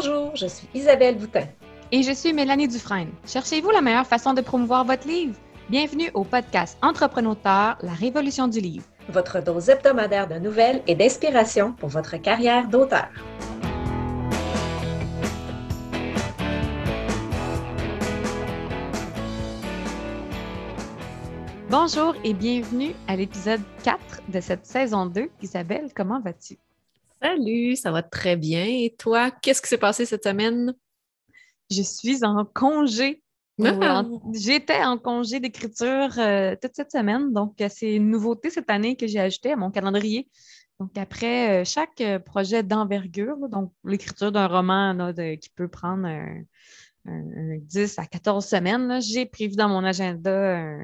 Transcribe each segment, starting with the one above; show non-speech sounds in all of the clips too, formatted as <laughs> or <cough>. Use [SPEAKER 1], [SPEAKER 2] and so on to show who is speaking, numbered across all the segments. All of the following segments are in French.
[SPEAKER 1] Bonjour, je suis Isabelle Boutin.
[SPEAKER 2] Et je suis Mélanie Dufresne. Cherchez-vous la meilleure façon de promouvoir votre livre? Bienvenue au podcast Entrepreneur, la révolution du livre.
[SPEAKER 1] Votre dose hebdomadaire de nouvelles et d'inspiration pour votre carrière d'auteur.
[SPEAKER 2] Bonjour et bienvenue à l'épisode 4 de cette saison 2. Isabelle, comment vas-tu?
[SPEAKER 3] Salut, ça va très bien. Et toi, qu'est-ce qui s'est passé cette semaine?
[SPEAKER 2] Je suis en congé. Ah! J'étais en congé d'écriture euh, toute cette semaine. Donc, euh, c'est une nouveauté cette année que j'ai ajoutée à mon calendrier. Donc, après euh, chaque projet d'envergure, donc l'écriture d'un roman qui peut prendre 10 à 14 semaines, j'ai prévu dans mon agenda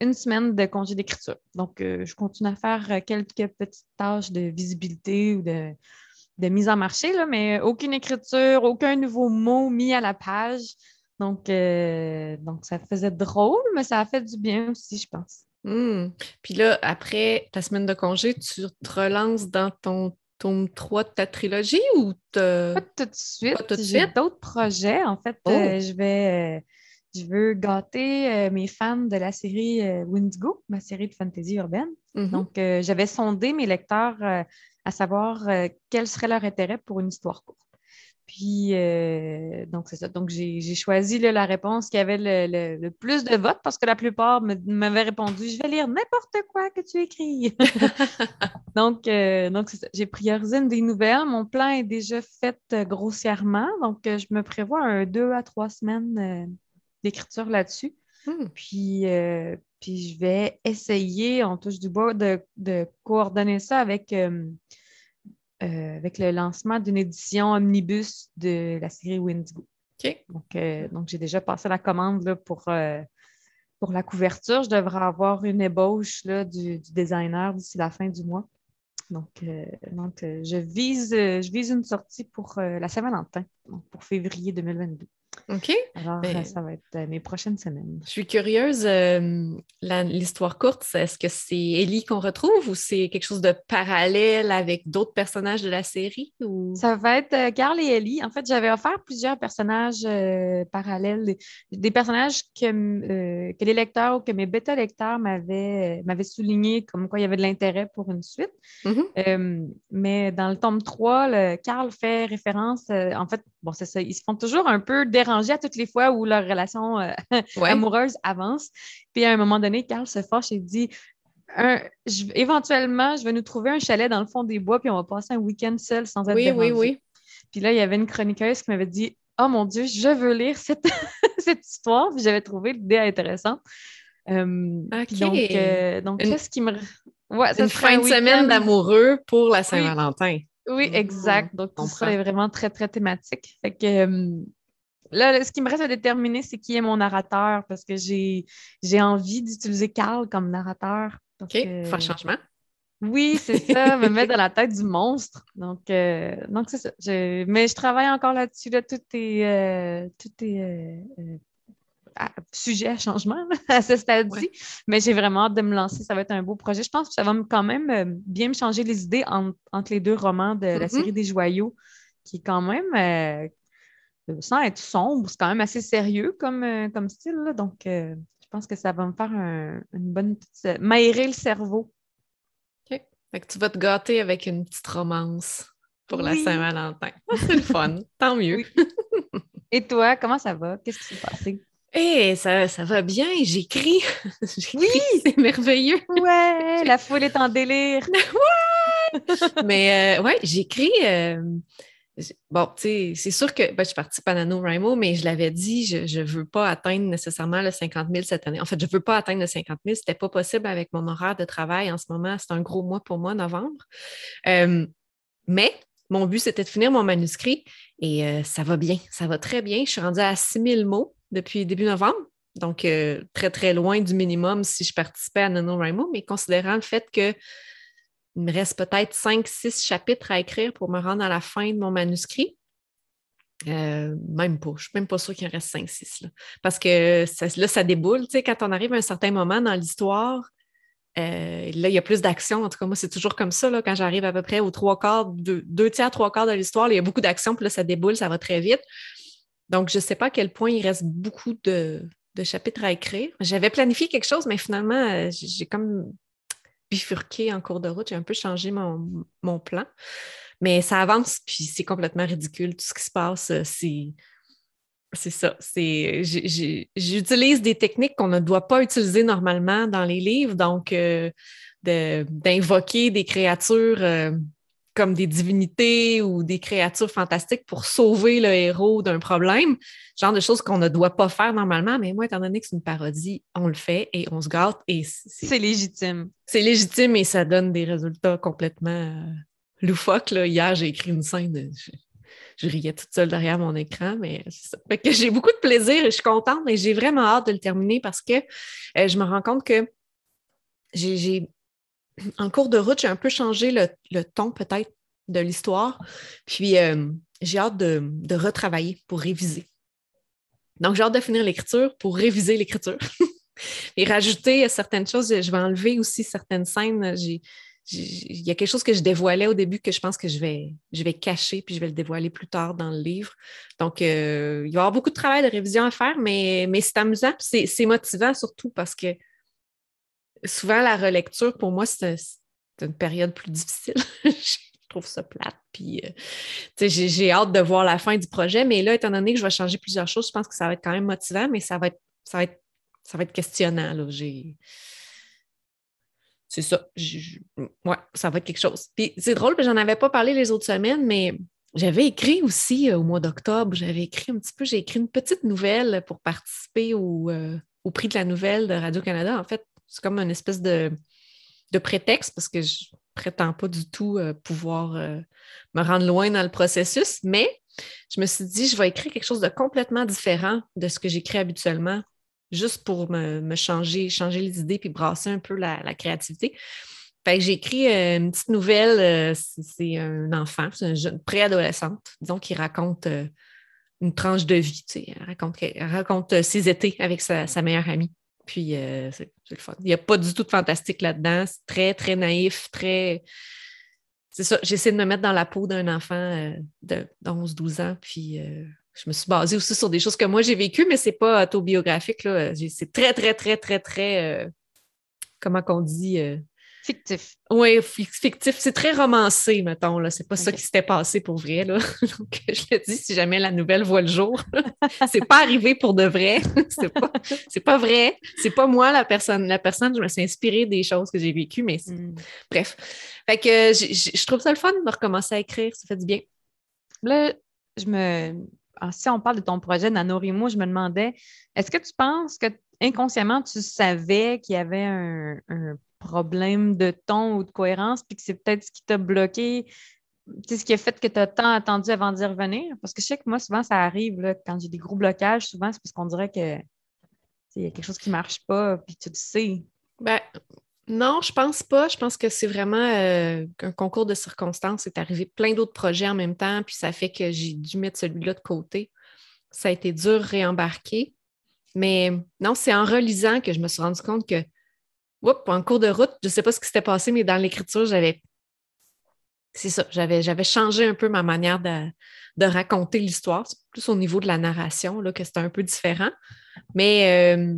[SPEAKER 2] une semaine de congé d'écriture. Donc, euh, je continue à faire euh, quelques petites tâches de visibilité ou de, mise en marché, là, mais aucune écriture, aucun nouveau mot mis à la page. Donc, euh, donc, ça faisait drôle, mais ça a fait du bien aussi, je pense.
[SPEAKER 3] Hmm. Puis là, après ta semaine de congé, tu te relances dans ton tome 3 de ta trilogie ou
[SPEAKER 2] Pas tout de suite. J'ai d'autres projets. En fait, oh! je vais je veux gâter euh, mes fans de la série euh, Windigo, ma série de fantasy urbaine. Mm-hmm. Donc, euh, j'avais sondé mes lecteurs à savoir quel serait leur intérêt pour une histoire courte. Puis, donc, c'est ça. Donc, j'ai choisi la réponse qui avait le, plus de votes parce que la plupart m'avaient répondu Je vais lire n'importe quoi que tu écris. <laughs> donc, donc. J'ai priorisé une des nouvelles. Mon plan est déjà fait grossièrement. Donc, je me prévois un deux à trois semaines d'écriture là-dessus. Hmm. Puis, euh, puis je vais essayer, on touche du bois, de, coordonner ça avec, euh, euh, avec le lancement d'une édition omnibus de la série Windigo. Donc, donc j'ai déjà passé la commande là, pour, pour la couverture. Je devrais avoir une ébauche là, du, designer d'ici la fin du mois. Donc, donc je, vise, je vise une sortie pour la Saint-Valentin, pour février 2022.
[SPEAKER 3] OK.
[SPEAKER 2] Alors, ben, ça va être euh, mes prochaines semaines.
[SPEAKER 3] Je suis curieuse, euh, l'histoire courte, est-ce que c'est Ellie qu'on retrouve ou c'est quelque chose de parallèle avec d'autres personnages de la série? Ou...
[SPEAKER 2] Ça va être euh, Carl et Ellie. En fait, j'avais offert plusieurs personnages parallèles, des, personnages que, que les lecteurs ou que mes bêta-lecteurs m'avaient souligné comme quoi il y avait de l'intérêt pour une suite. Mm-hmm. mais dans le tome 3, le, Carl fait référence, en fait, bon, c'est ça, ils se font toujours un peu à toutes les fois où leur relation euh, <laughs> amoureuse avance. Puis à un moment donné, Carl se fâche et dit éventuellement, je vais nous trouver un chalet dans le fond des bois, puis on va passer un week-end seul sans être
[SPEAKER 3] Oui, oui, oui.
[SPEAKER 2] Puis là, il y avait une chroniqueuse qui m'avait dit Oh mon Dieu, je veux lire cette, <laughs> cette histoire. Puis j'avais trouvé l'idée intéressante. Euh, donc, euh, donc ce qui me.
[SPEAKER 3] Ouais, une fin de semaine d'amoureux pour la Saint-Valentin.
[SPEAKER 2] Oui, exact. Donc, tout ça est vraiment très, très thématique. Fait que, Là, ce qui me reste à déterminer, c'est qui est mon narrateur parce que j'ai envie d'utiliser Carl comme narrateur.
[SPEAKER 3] OK, faire changement.
[SPEAKER 2] Oui, c'est ça, <laughs> me mettre dans la tête du monstre. Donc, euh, donc c'est ça. Mais je travaille encore là-dessus. Là, tout est, euh, tout est euh, sujet à changement <laughs> à ce stade-ci. Mais j'ai vraiment hâte de me lancer. Ça va être un beau projet. Je pense que ça va quand même bien me changer les idées entre les deux romans de la mm-hmm. série des joyaux, qui est quand même sans être sombre, c'est quand même assez sérieux comme, euh, comme style. donc, euh, je pense que ça va me faire une bonne petite. m'aérer le cerveau.
[SPEAKER 3] OK. Fait que tu vas te gâter avec une petite romance pour la Saint-Valentin. <laughs> c'est le fun. Tant mieux.
[SPEAKER 2] Et toi, comment ça va? Qu'est-ce qui s'est passé?
[SPEAKER 3] Eh, ça, ça va bien, j'écris. <laughs> oui! C'est merveilleux.
[SPEAKER 2] Ouais, la foule est en délire. <laughs>
[SPEAKER 3] ouais! Mais euh, ouais, j'écris bon, tu sais, c'est sûr que ben, je participe à NaNoWriMo, mais je l'avais dit, je ne veux pas atteindre nécessairement le 50 000 cette année. En fait, je ne veux pas atteindre le 50 000. Ce n'était pas possible avec mon horaire de travail en ce moment. C'est un gros mois pour moi, novembre. Euh, mais mon but, c'était de finir mon manuscrit et euh, ça va bien. Ça va très bien. Je suis rendue à 6 000 mots depuis début novembre. Donc, euh, très, très loin du minimum si je participais à NaNoWriMo, mais considérant le fait que il me reste peut-être cinq, six chapitres à écrire pour me rendre à la fin de mon manuscrit. Euh, même pas. Je ne suis même pas sûre qu'il en reste cinq, six. Parce que là, ça déboule. Quand on arrive à un certain moment dans l'histoire, là, il y a plus d'action. En tout cas, moi, c'est toujours comme ça. Là, quand j'arrive à peu près aux trois quarts, deux, tiers, trois quarts de l'histoire, il y a beaucoup d'action, puis là, ça déboule, ça va très vite. Donc, je ne sais pas à quel point il reste beaucoup de, chapitres à écrire. J'avais planifié quelque chose, mais finalement, j'ai comme bifurqué en cours de route. J'ai un peu changé mon, mon plan. Mais ça avance, puis c'est complètement ridicule. Tout ce qui se passe, c'est c'est ça. C'est, j'utilise des techniques qu'on ne doit pas utiliser normalement dans les livres, donc euh, d'invoquer des créatures euh, comme des divinités ou des créatures fantastiques pour sauver le héros d'un problème, genre de choses qu'on ne doit pas faire normalement. Mais moi, étant donné que c'est une parodie, on le fait et on se gâte et
[SPEAKER 2] c'est légitime.
[SPEAKER 3] C'est légitime et ça donne des résultats complètement euh, loufoques. Là. Hier, j'ai écrit une scène je riais toute seule derrière mon écran, mais ça. Fait que j'ai beaucoup de plaisir et je suis contente, mais j'ai vraiment hâte de le terminer parce que euh, je me rends compte que j'ai, en cours de route, j'ai un peu changé le, ton peut-être de l'histoire. Puis euh, j'ai hâte de, retravailler pour réviser. Donc, j'ai hâte de finir l'écriture pour réviser l'écriture. <laughs> et rajouter certaines choses. Je vais enlever aussi certaines scènes. Il y a quelque chose que je dévoilais au début que je pense que je vais, je vais cacher, puis je vais le dévoiler plus tard dans le livre. Donc, euh, il va y avoir beaucoup de travail de révision à faire, mais, mais c'est amusant, c'est motivant surtout parce que souvent, la relecture, pour moi, c'est une période plus difficile. <laughs> je trouve ça plate. Puis, euh, j'ai hâte de voir la fin du projet, mais là, étant donné que je vais changer plusieurs choses, je pense que ça va être quand même motivant, mais ça va être, ça va être, ça va être questionnant. J'ai c'est ça. ouais, ça va être quelque chose. Puis c'est drôle, j'en avais pas parlé les autres semaines, mais j'avais écrit aussi euh, au mois d'octobre, j'avais écrit un petit peu, j'ai écrit une petite nouvelle pour participer au, euh, prix de la nouvelle de Radio-Canada. En fait, c'est comme une espèce de, prétexte parce que je prétends pas du tout euh, pouvoir me rendre loin dans le processus, mais je me suis dit, je vais écrire quelque chose de complètement différent de ce que j'écris habituellement juste pour me, changer, changer les idées puis brasser un peu la, créativité. Fait que j'ai écrit euh, une petite nouvelle, euh, c'est un enfant, c'est une jeune préadolescente, disons, qui raconte euh, une tranche de vie, elle raconte, raconte ses étés avec sa, meilleure amie. Puis c'est le fun. Il n'y a pas du tout de fantastique là-dedans. C'est très, très naïf, très. C'est ça. J'essaie de me mettre dans la peau d'un enfant de 11-12 ans, puis je me suis basée aussi sur des choses que moi j'ai vécues, mais ce n'est pas autobiographique. C'est très, très, très, très, très, euh, comment qu'on dit?
[SPEAKER 2] Fictif.
[SPEAKER 3] Oui, fictif. C'est très romancé, mettons. Ce n'est pas ça qui s'était passé pour vrai. Là. <laughs> Donc, je le dis, si jamais la nouvelle voit le jour, c'est pas arrivé pour de vrai. <laughs> c'est pas, pas vrai. C'est pas moi la personne. La personne, je me suis inspirée des choses que j'ai vécues, mais mm. bref. Fait que je trouve ça le fun de recommencer à écrire. Ça fait du bien.
[SPEAKER 2] Là, je me ah, si on parle de ton projet Nanorimo, je me demandais, est-ce que tu penses que inconsciemment, tu savais qu'il y avait un, problème de ton ou de cohérence, puis que c'est peut-être ce qui t'a bloqué, ce qui a fait que tu as tant attendu avant d'y revenir? Parce que je sais que moi, souvent, ça arrive là, quand j'ai des gros blocages, souvent, c'est parce qu'on dirait que il y a quelque chose qui ne marche pas, puis tu le sais.
[SPEAKER 3] Ben, non, je pense pas. Je pense que c'est vraiment euh, un concours de circonstances. C'est arrivé plein d'autres projets en même temps, puis ça fait que j'ai dû mettre celui-là de côté. Ça a été dur réembarquer. Mais non, c'est en relisant que je me suis rendu compte que, en cours de route, je ne sais pas ce qui s'était passé, mais dans l'écriture, j'avais. C'est ça, j'avais, j'avais changé un peu ma manière de, raconter l'histoire. C'est plus au niveau de la narration là, que c'était un peu différent. Mais euh,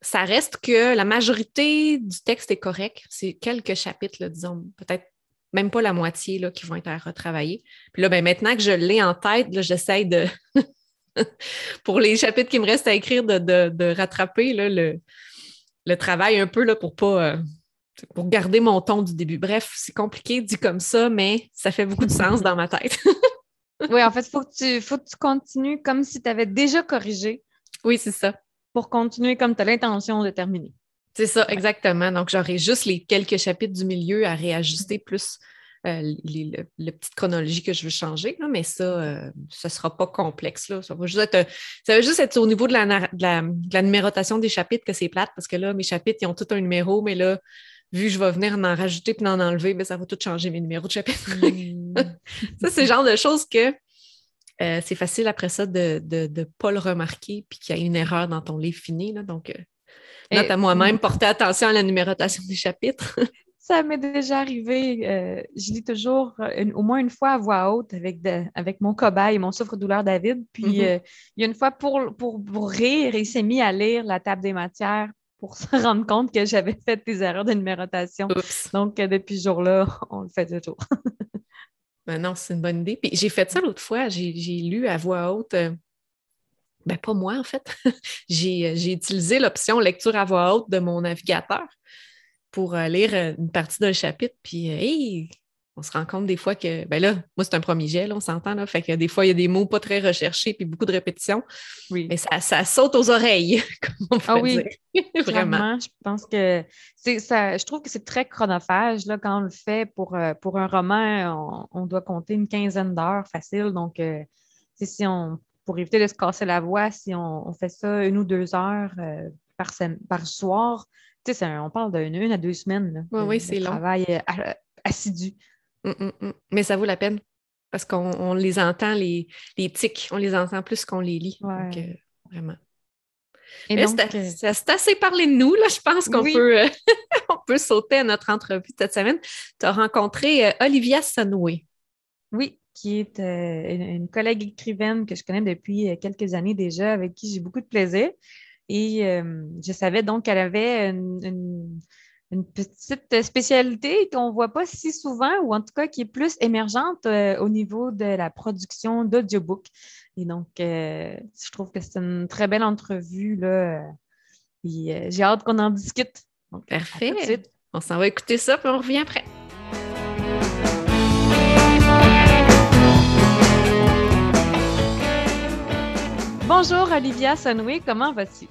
[SPEAKER 3] ça reste que la majorité du texte est correct. C'est quelques chapitres, disons, peut-être même pas la moitié là, qui vont être à retravailler. Puis là, ben, maintenant que je l'ai en tête, j'essaie de, <laughs> pour les chapitres qui me restent à écrire, de, rattraper le, le, travail un peu là, pour pas. Euh, pour garder mon ton du début. Bref, c'est compliqué dit comme ça, mais ça fait beaucoup de sens dans ma tête. <laughs>
[SPEAKER 2] oui, en fait, il faut, que tu, faut que tu continues comme si tu avais déjà corrigé.
[SPEAKER 3] Oui, c'est ça
[SPEAKER 2] pour continuer comme tu as l'intention de terminer.
[SPEAKER 3] C'est ça, exactement. Donc, j'aurai juste les quelques chapitres du milieu à réajuster, plus euh, les, le, petite chronologie que je veux changer, mais ça, euh, ce ne sera pas complexe. Là. Ça, va juste être, ça va juste être au niveau de la, de la, numérotation des chapitres que c'est plate, parce que là, mes chapitres, ils ont tout un numéro, mais là, vu que je vais venir en rajouter puis en enlever, ben, ça va tout changer mes numéros de chapitres. Hmm. <laughs> ça, c'est le genre de choses que euh, c'est facile après ça de ne pas le remarquer puis qu'il y a une erreur dans ton livre fini. Là, donc, euh, Note à moi-même, porter attention à la numérotation des chapitres. <laughs>
[SPEAKER 2] Ça m'est déjà arrivé. Euh, je lis toujours au moins une fois à voix haute avec, avec mon cobaye, mon souffre-douleur David. Puis mm-hmm. euh, il y a une fois pour, pour, pour rire, il s'est mis à lire la table des matières pour se <laughs> rendre compte que j'avais fait des erreurs de numérotation. Donc, euh, depuis ce jour-là, <laughs> on le fait toujours. <laughs>
[SPEAKER 3] ben non, c'est une bonne idée. Puis j'ai fait ça l'autre fois. J'ai lu à voix haute. ben, pas moi, en fait. j'ai utilisé l'option lecture à voix haute de mon navigateur pour euh, lire euh, une partie d'un chapitre, puis euh, on se rend compte des fois que, ben là, moi, c'est un premier jet, on s'entend, là, fait que des fois, il y a des mots pas très recherchés, puis beaucoup de répétitions, oui. mais ça, saute aux oreilles, <laughs> comme on
[SPEAKER 2] ah oui, <laughs> Vraiment. Je pense que c'est ça, je trouve que c'est très chronophage, là, quand on le fait pour, pour un roman, on, doit compter une quinzaine d'heures facile, donc si on, pour éviter de se casser la voix, si on, fait ça une ou deux heures par, par soir, tu sais, on parle d'une à deux semaines.
[SPEAKER 3] oui, c'est long.
[SPEAKER 2] travail euh, assidu.
[SPEAKER 3] Hum, hum, hum. Mais ça vaut la peine parce qu'on les entend, les, les tics, on les entend plus qu'on les lit. Donc, euh, vraiment. Euh, c'est assez parlé de nous, là. Je pense qu'on peut, <laughs> on peut sauter à notre entrevue cette semaine. Tu as rencontré Olivia Sunway.
[SPEAKER 2] Oui, qui est une collègue écrivaine que je connais depuis quelques années déjà, avec qui j'ai beaucoup de plaisir. Et euh, je savais donc qu'elle avait une, petite spécialité qu'on ne voit pas si souvent, ou en tout cas qui est plus émergente euh, au niveau de la production d'audiobook. Et donc, euh, je trouve que c'est une très belle entrevue. Là, j'ai hâte qu'on en discute.
[SPEAKER 3] Parfait. On s'en va écouter ça, puis on revient après.
[SPEAKER 2] Bonjour Olivia Sunway, comment vas-tu?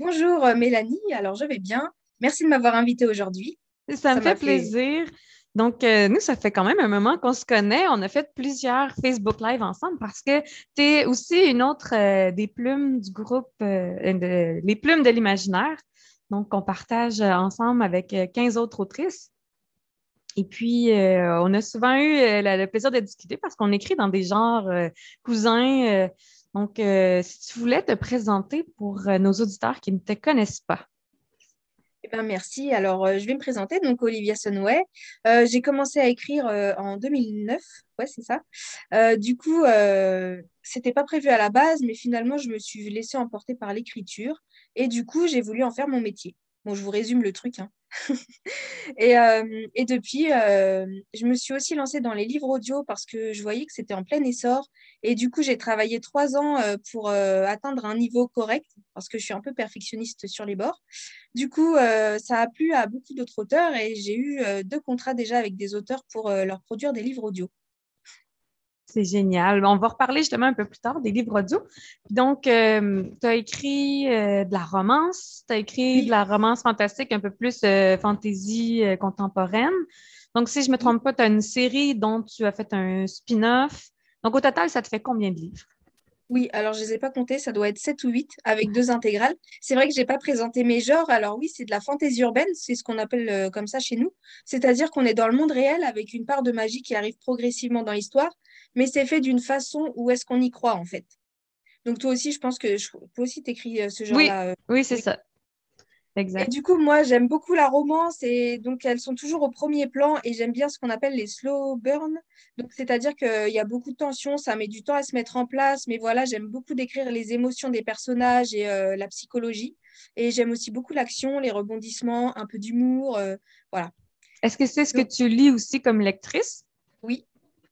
[SPEAKER 4] Bonjour euh, Mélanie, alors je vais bien. Merci de m'avoir invitée aujourd'hui.
[SPEAKER 2] Ça, me fait plaisir. Donc, euh, nous, ça fait quand même un moment qu'on se connaît. On a fait plusieurs Facebook Live ensemble parce que tu es aussi une autre euh, des plumes du groupe, les plumes de l'imaginaire. Donc, on partage ensemble avec 15 autres autrices. Et puis, on a souvent eu le plaisir de discuter parce qu'on écrit dans des genres cousins donc, euh, si tu voulais te présenter pour euh, nos auditeurs qui ne te connaissent pas.
[SPEAKER 4] Eh bien, merci. Alors, euh, je vais me présenter. Donc, Olivia Sunway. j'ai commencé à écrire en 2009. Ouais, c'est ça. du coup, c'était pas prévu à la base, mais finalement, je me suis laissée emporter par l'écriture. Et du coup, j'ai voulu en faire mon métier. Bon, je vous résume le truc. Hein. <laughs> et, et, depuis, je me suis aussi lancée dans les livres audio parce que je voyais que c'était en plein essor et du coup, j'ai travaillé trois ans euh, pour euh, atteindre un niveau correct, parce que je suis un peu perfectionniste sur les bords. Du coup, euh, ça a plu à beaucoup d'autres auteurs et j'ai eu deux contrats déjà avec des auteurs pour leur produire des livres audio.
[SPEAKER 2] C'est génial. On va reparler justement un peu plus tard des livres audio. Donc, tu as écrit de la romance, tu as écrit de la romance fantastique, un peu plus fantaisie contemporaine. Donc, si je ne me trompe pas, tu as une série dont tu as fait un spin-off. Donc, au total, ça te fait combien de livres?
[SPEAKER 4] Oui, alors je ne les ai pas comptés, ça doit être 7 ou 8 avec deux intégrales. C'est vrai que je n'ai pas présenté mes genres. Alors oui, c'est de la fantaisie urbaine, c'est ce qu'on appelle euh, comme ça chez nous. C'est-à-dire qu'on est dans le monde réel avec une part de magie qui arrive progressivement dans l'histoire, mais c'est fait d'une façon où est-ce qu'on y croit en fait. Donc toi aussi, je pense que je, toi aussi, tu écris euh, ce genre-là.
[SPEAKER 2] Oui, euh, oui c'est ça.
[SPEAKER 4] Et du coup, moi, j'aime beaucoup la romance et donc elles sont toujours au premier plan et j'aime bien ce qu'on appelle les slow burn. Donc, c'est-à-dire qu'il y a beaucoup de tension, ça met du temps à se mettre en place, mais voilà, j'aime beaucoup décrire les émotions des personnages et euh, la psychologie. Et j'aime aussi beaucoup l'action, les rebondissements, un peu d'humour, euh, voilà.
[SPEAKER 2] Est-ce que c'est ce que tu lis aussi comme lectrice?
[SPEAKER 4] Oui.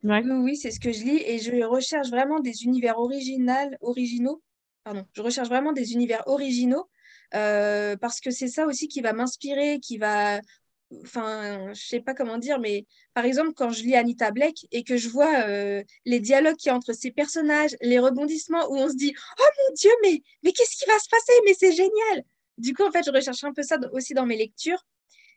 [SPEAKER 4] Oui, c'est ce que je lis et je recherche vraiment des univers original, originaux. Pardon, je recherche vraiment des univers originaux euh, parce que c'est ça aussi qui va m'inspirer, qui va enfin, je sais pas comment dire, mais par exemple, quand je lis Anita Blake et que je vois euh, les dialogues qu'il y a entre ces personnages, les rebondissements où on se dit Oh mon Dieu, mais, mais qu'est-ce qui va se passer? Mais c'est génial Du coup, en fait, je recherche un peu ça aussi dans mes lectures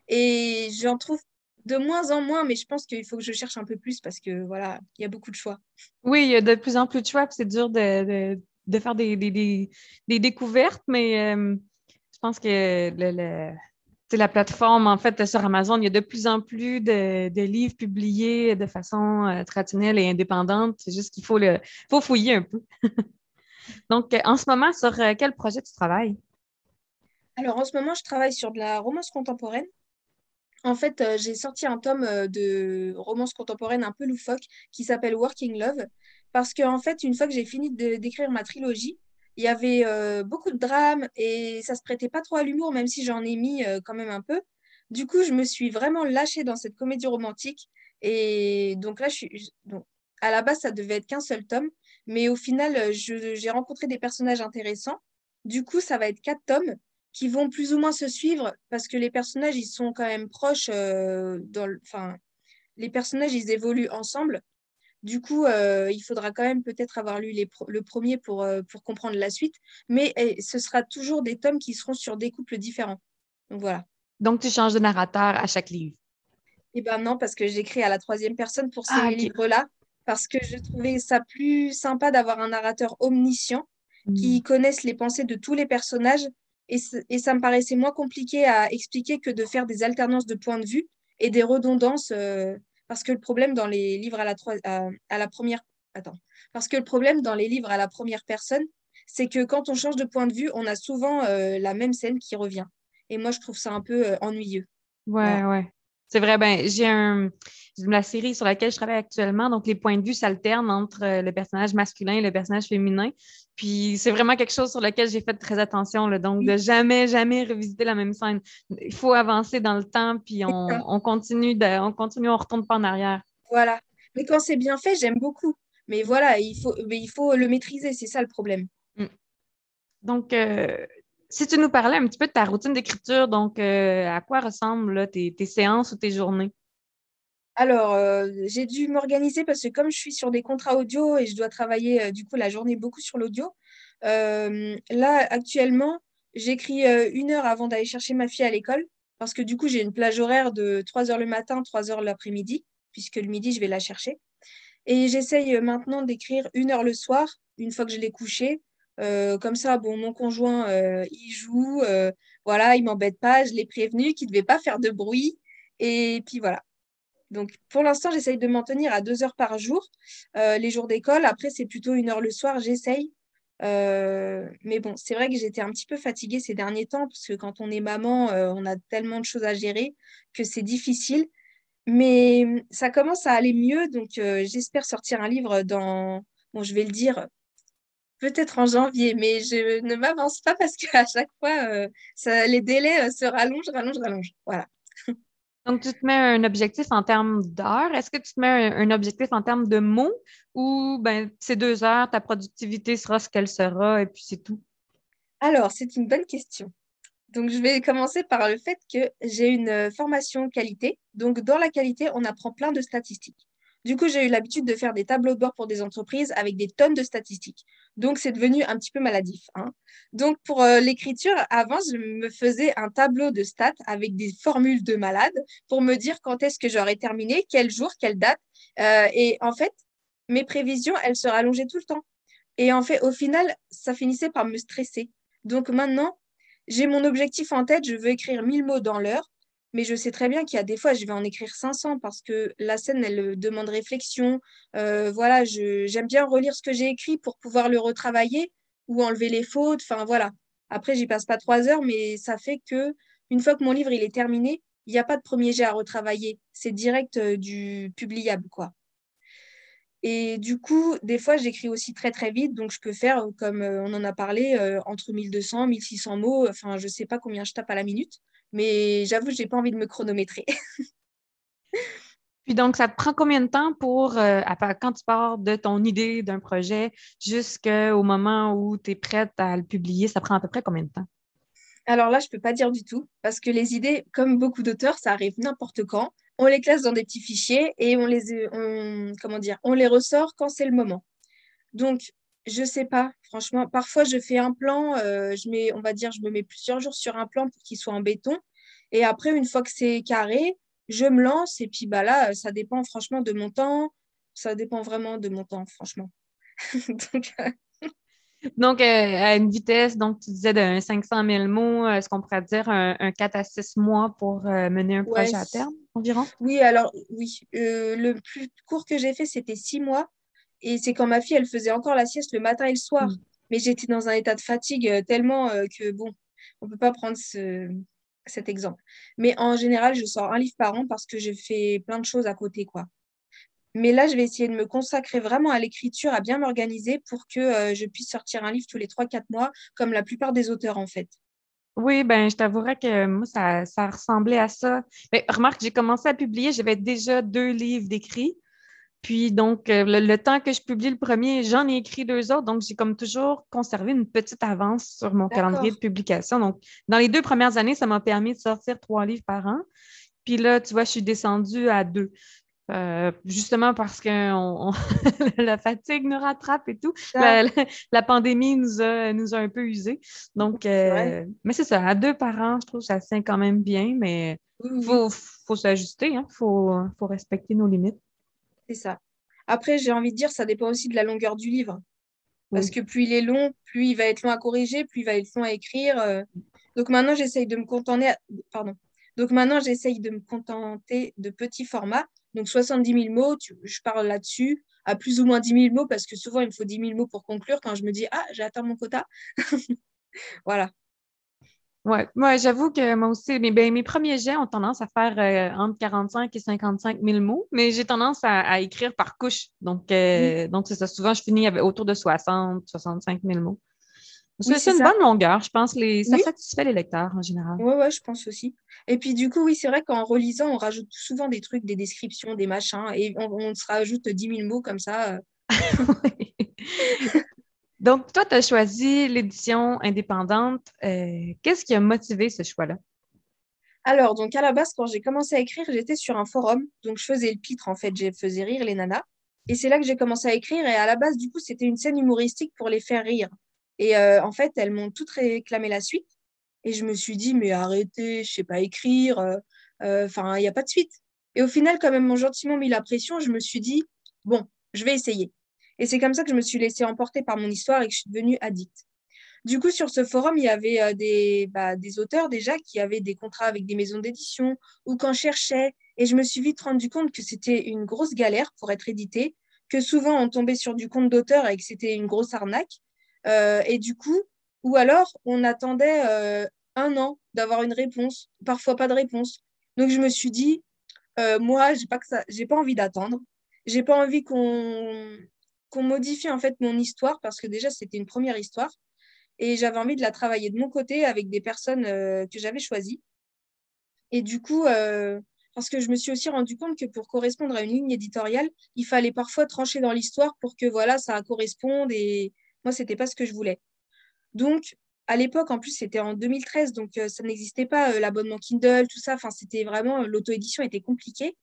[SPEAKER 4] et j'en trouve de moins en moins, mais je pense qu'il faut que je cherche un peu plus parce que voilà, il y a beaucoup de choix.
[SPEAKER 2] Oui, il y a de plus en plus de choix, c'est dur de, de, faire des, des, des, découvertes, mais. Euh, je pense que le, la plateforme, en fait, sur Amazon, il y a de plus en plus de, livres publiés de façon euh, traditionnelle et indépendante. C'est juste qu'il faut, le, faut fouiller un peu. <laughs> Donc, en ce moment, sur euh, quel projet tu travailles?
[SPEAKER 4] Alors en ce moment, je travaille sur de la romance contemporaine. En fait, euh, j'ai sorti un tome euh, de romance contemporaine un peu loufoque qui s'appelle Working Love. Parce qu'en fait, une fois que j'ai fini d'écrire ma trilogie, il y avait euh, beaucoup de drames et ça se prêtait pas trop à l'humour, même si j'en ai mis quand même un peu. Du coup, je me suis vraiment lâchée dans cette comédie romantique. Et donc là, je suis... à la base, ça devait être qu'un seul tome. Mais au final, j'ai rencontré des personnages intéressants. Du coup, ça va être quatre tomes qui vont plus ou moins se suivre parce que les personnages, ils sont quand même proches. Euh, dans enfin, les personnages, ils évoluent ensemble. Du coup, euh, il faudra quand même peut-être avoir lu les le premier pour, euh, pour comprendre la suite. Mais eh, ce sera toujours des tomes qui seront sur des couples différents. Donc voilà.
[SPEAKER 2] Donc, tu changes de narrateur à chaque livre?
[SPEAKER 4] Eh bien non, parce que j'écris à la troisième personne pour ces ah, livres-là. Parce que je trouvais ça plus sympa d'avoir un narrateur omniscient qui hmm. connaisse les pensées de tous les personnages et, ça me paraissait moins compliqué à expliquer que de faire des alternances de points de vue et des redondances, euh, parce que le problème dans les livres à la, à, la première... Attends. Parce que le problème dans les livres à la première personne, c'est que quand on change de point de vue, on a souvent euh, la même scène qui revient. Et moi, je trouve ça un peu euh, ennuyeux.
[SPEAKER 2] Ouais, ouais. C'est vrai, ben, j'ai un, la série sur laquelle je travaille actuellement, donc les points de vue s'alternent entre euh, le personnage masculin et le personnage féminin. Puis c'est vraiment quelque chose sur lequel j'ai fait très attention, là, donc de jamais, jamais revisiter la même scène. Il faut avancer dans le temps, puis on, continue, de, on continue, on retourne pas en arrière.
[SPEAKER 4] Voilà. Mais quand c'est bien fait, j'aime beaucoup. Mais voilà, il faut, mais il faut le maîtriser, c'est ça le problème. Mm.
[SPEAKER 2] Donc, euh, si tu nous parlais un petit peu de ta routine d'écriture, donc euh, à quoi ressemblent tes, séances ou tes journées?
[SPEAKER 4] Alors, euh, j'ai dû m'organiser parce que comme je suis sur des contrats audio et je dois travailler euh, du coup la journée beaucoup sur l'audio, là actuellement, j'écris une heure avant d'aller chercher ma fille à l'école parce que du coup, j'ai une plage horaire de 3 heures le matin, 3 heures l'après-midi, puisque le midi, je vais la chercher. Et j'essaye maintenant d'écrire une heure le soir, une fois que je l'ai couchée, euh, comme ça, bon, mon conjoint, euh, il joue, euh, voilà, il m'embête pas, je l'ai prévenu qu'il ne devait pas faire de bruit. Et puis voilà. Donc pour l'instant, j'essaye de m'en tenir à deux heures par jour, les jours d'école. Après, c'est plutôt une heure le soir, j'essaye. mais bon, c'est vrai que j'étais un petit peu fatiguée ces derniers temps, parce que quand on est maman, on a tellement de choses à gérer que c'est difficile. Mais ça commence à aller mieux, donc j'espère sortir un livre dans, bon, je vais le dire, peut-être en janvier, mais je ne m'avance pas parce qu'à chaque fois, euh, les délais euh, se rallongent, rallongent, rallongent. Voilà. <laughs>
[SPEAKER 2] Donc, tu te mets un objectif en termes d'heures. Est-ce que tu te mets un, objectif en termes de mots ou ben, ces deux heures, ta productivité sera ce qu'elle sera et puis c'est tout?
[SPEAKER 4] Alors, c'est une bonne question. Donc, je vais commencer par le fait que j'ai une euh, formation qualité. Donc, dans la qualité, on apprend plein de statistiques. Du coup, j'ai eu l'habitude de faire des tableaux de bord pour des entreprises avec des tonnes de statistiques. Donc, c'est devenu un petit peu maladif. Hein. Donc, pour euh, l'écriture, avant, je me faisais un tableau de stats avec des formules de malade pour me dire quand est-ce que j'aurais terminé, quel jour, quelle date. Euh, et en fait, mes prévisions, elles se rallongeaient tout le temps. Et en fait, au final, ça finissait par me stresser. Donc maintenant, j'ai mon objectif en tête, je veux écrire 1000 mots dans l'heure mais je sais très bien qu'il y a des fois, je vais en écrire 500 parce que la scène, elle demande réflexion. Euh, voilà, j'aime bien relire ce que j'ai écrit pour pouvoir le retravailler ou enlever les fautes. Enfin, voilà. Après, j'y passe pas trois heures, mais ça fait que une fois que mon livre il est terminé, il n'y a pas de premier jet à retravailler. C'est direct euh, du publiable, quoi. Et du coup, des fois, j'écris aussi très très vite, donc je peux faire, comme euh, on en a parlé, entre 1200, 1600 mots. Enfin, je ne sais pas combien je tape à la minute. Mais j'avoue, je n'ai pas envie de me chronométrer. <laughs>
[SPEAKER 2] Puis donc, ça te prend combien de temps pour, euh, quand tu pars de ton idée d'un projet jusqu'au moment où tu es prête à le publier, ça prend à peu près combien de temps?
[SPEAKER 4] Alors là, je ne peux pas dire du tout, parce que les idées, comme beaucoup d'auteurs, ça arrive n'importe quand. On les classe dans des petits fichiers et on les, comment dire, on les ressort quand c'est le moment. Donc, je sais pas, franchement. Parfois, je fais un plan, euh, je mets, on va dire, je me mets plusieurs jours sur un plan pour qu'il soit en béton. Et après, une fois que c'est carré, je me lance. Et puis bah là, ça dépend franchement de mon temps. Ça dépend vraiment de mon temps, franchement. <laughs>
[SPEAKER 2] donc, euh, à une vitesse, donc tu disais de 500 000 mots, est-ce qu'on pourrait dire un, 4 à 6 mois pour euh, mener un projet à terme environ?
[SPEAKER 4] Oui, alors oui. le plus court que j'ai fait, c'était 6 mois. Et c'est quand ma fille, elle faisait encore la sieste le matin et le soir. Mm. Mais j'étais dans un état de fatigue euh, tellement euh, que, bon, on peut pas prendre cet exemple. Mais en général, je sors un livre par an parce que je fais plein de choses à côté, quoi. Mais là, je vais essayer de me consacrer vraiment à l'écriture, à bien m'organiser pour que euh, je puisse sortir un livre tous les 3-4 mois, comme la plupart des auteurs, en fait.
[SPEAKER 2] Oui, ben je t'avouerais que moi, ça, ça ressemblait à ça. Mais remarque, j'ai commencé à publier, j'avais déjà deux livres d'écrits. Puis donc, euh, le, temps que je publie le premier, j'en ai écrit deux autres. Donc, j'ai comme toujours conservé une petite avance sur mon calendrier de publication. Donc, dans les deux premières années, ça m'a permis de sortir trois livres par an. Puis là, tu vois, je suis descendue à deux. Euh, justement parce que <laughs> la fatigue nous rattrape et tout. La, pandémie nous a, nous a un peu usés. Donc, euh, mais c'est ça, à deux par an, je trouve que ça tient quand même bien, mais il faut, s'ajuster, il hein. faut, faut respecter nos limites.
[SPEAKER 4] C'est ça. Après, j'ai envie de dire, ça dépend aussi de la longueur du livre. Parce que plus il est long, plus il va être long à corriger, plus il va être long à écrire. Euh. Donc maintenant, j'essaye de me contenter. Pardon. Donc maintenant, j'essaye de me contenter de petits formats. Donc 70 000 mots, je parle là-dessus, à plus ou moins 10 000 mots, parce que souvent, il me faut 10 000 mots pour conclure quand je me dis, ah, j'ai atteint mon quota. <laughs> voilà.
[SPEAKER 2] Oui, ouais, j'avoue que moi aussi, mes, ben, mes premiers jets ont tendance à faire euh, entre 45 et 55 000 mots, mais j'ai tendance à, écrire par couche. Donc, euh, donc c'est ça. Souvent, je finis avec autour de 60, 65 000 mots. c'est une bonne longueur, je pense. Les, ça satisfait les lecteurs en général.
[SPEAKER 4] Oui, ouais, je pense aussi. Et puis, du coup, oui, c'est vrai qu'en relisant, on rajoute souvent des trucs, des descriptions, des machins, et on, se rajoute 10 000 mots comme ça. Euh. <laughs>
[SPEAKER 2] Donc, toi, tu as choisi l'édition indépendante. Euh, qu'est-ce qui a motivé ce choix-là?
[SPEAKER 4] Alors, donc à la base, quand j'ai commencé à écrire, j'étais sur un forum. Donc, je faisais le pitre, en fait. Je faisais rire les nanas. Et c'est là que j'ai commencé à écrire. Et à la base, du coup, c'était une scène humoristique pour les faire rire. Et euh, en fait, elles m'ont toutes réclamé la suite. Et je me suis dit, mais arrêtez, je sais pas écrire. Euh, enfin, il n'y a pas de suite. Et au final, quand même, m'ont gentiment mis la pression. Je me suis dit, bon, je vais essayer. Et c'est comme ça que je me suis laissée emporter par mon histoire et que je suis devenue addict. Du coup, sur ce forum, il y avait euh, des, bah, des auteurs déjà qui avaient des contrats avec des maisons d'édition ou qu'on cherchait. Et je me suis vite rendu compte que c'était une grosse galère pour être édité, que souvent on tombait sur du compte d'auteur et que c'était une grosse arnaque. Euh, et du coup, ou alors on attendait euh, un an d'avoir une réponse, parfois pas de réponse. Donc je me suis dit, moi, j'ai pas pas envie d'attendre. J'ai pas envie qu'on qu'on modifie en fait mon histoire parce que déjà c'était une première histoire et j'avais envie de la travailler de mon côté avec des personnes euh, que j'avais choisies. Et du coup, euh, parce que je me suis aussi rendu compte que pour correspondre à une ligne éditoriale, il fallait parfois trancher dans l'histoire pour que voilà ça corresponde et moi c'était pas ce que je voulais. Donc à l'époque, en plus, c'était en 2013, donc euh, ça n'existait pas l'abonnement Kindle, tout ça. Enfin, c'était vraiment l'auto-édition était compliquée.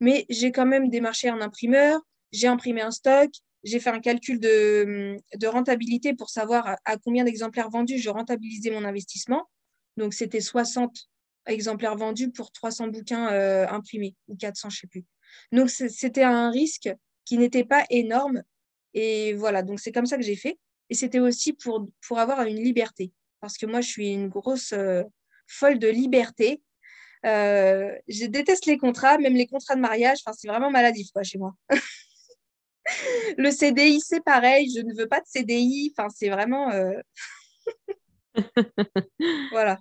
[SPEAKER 4] Mais j'ai quand même démarché un imprimeur, j'ai imprimé un stock, j'ai fait un calcul de, rentabilité pour savoir à, combien d'exemplaires vendus je rentabilisais mon investissement. Donc, c'était 60 exemplaires vendus pour 300 bouquins euh, imprimés, ou 400, je ne sais plus. Donc, c'était un risque qui n'était pas énorme. Et voilà, donc c'est comme ça que j'ai fait. Et c'était aussi pour, pour avoir une liberté. Parce que moi, je suis une grosse euh, folle de liberté. Euh, je déteste les contrats, même les contrats de mariage. Enfin, c'est vraiment maladif, quoi, chez moi. <laughs> le CDI, c'est pareil. Je ne veux pas de CDI. Enfin, c'est vraiment. Euh, <laughs> voilà.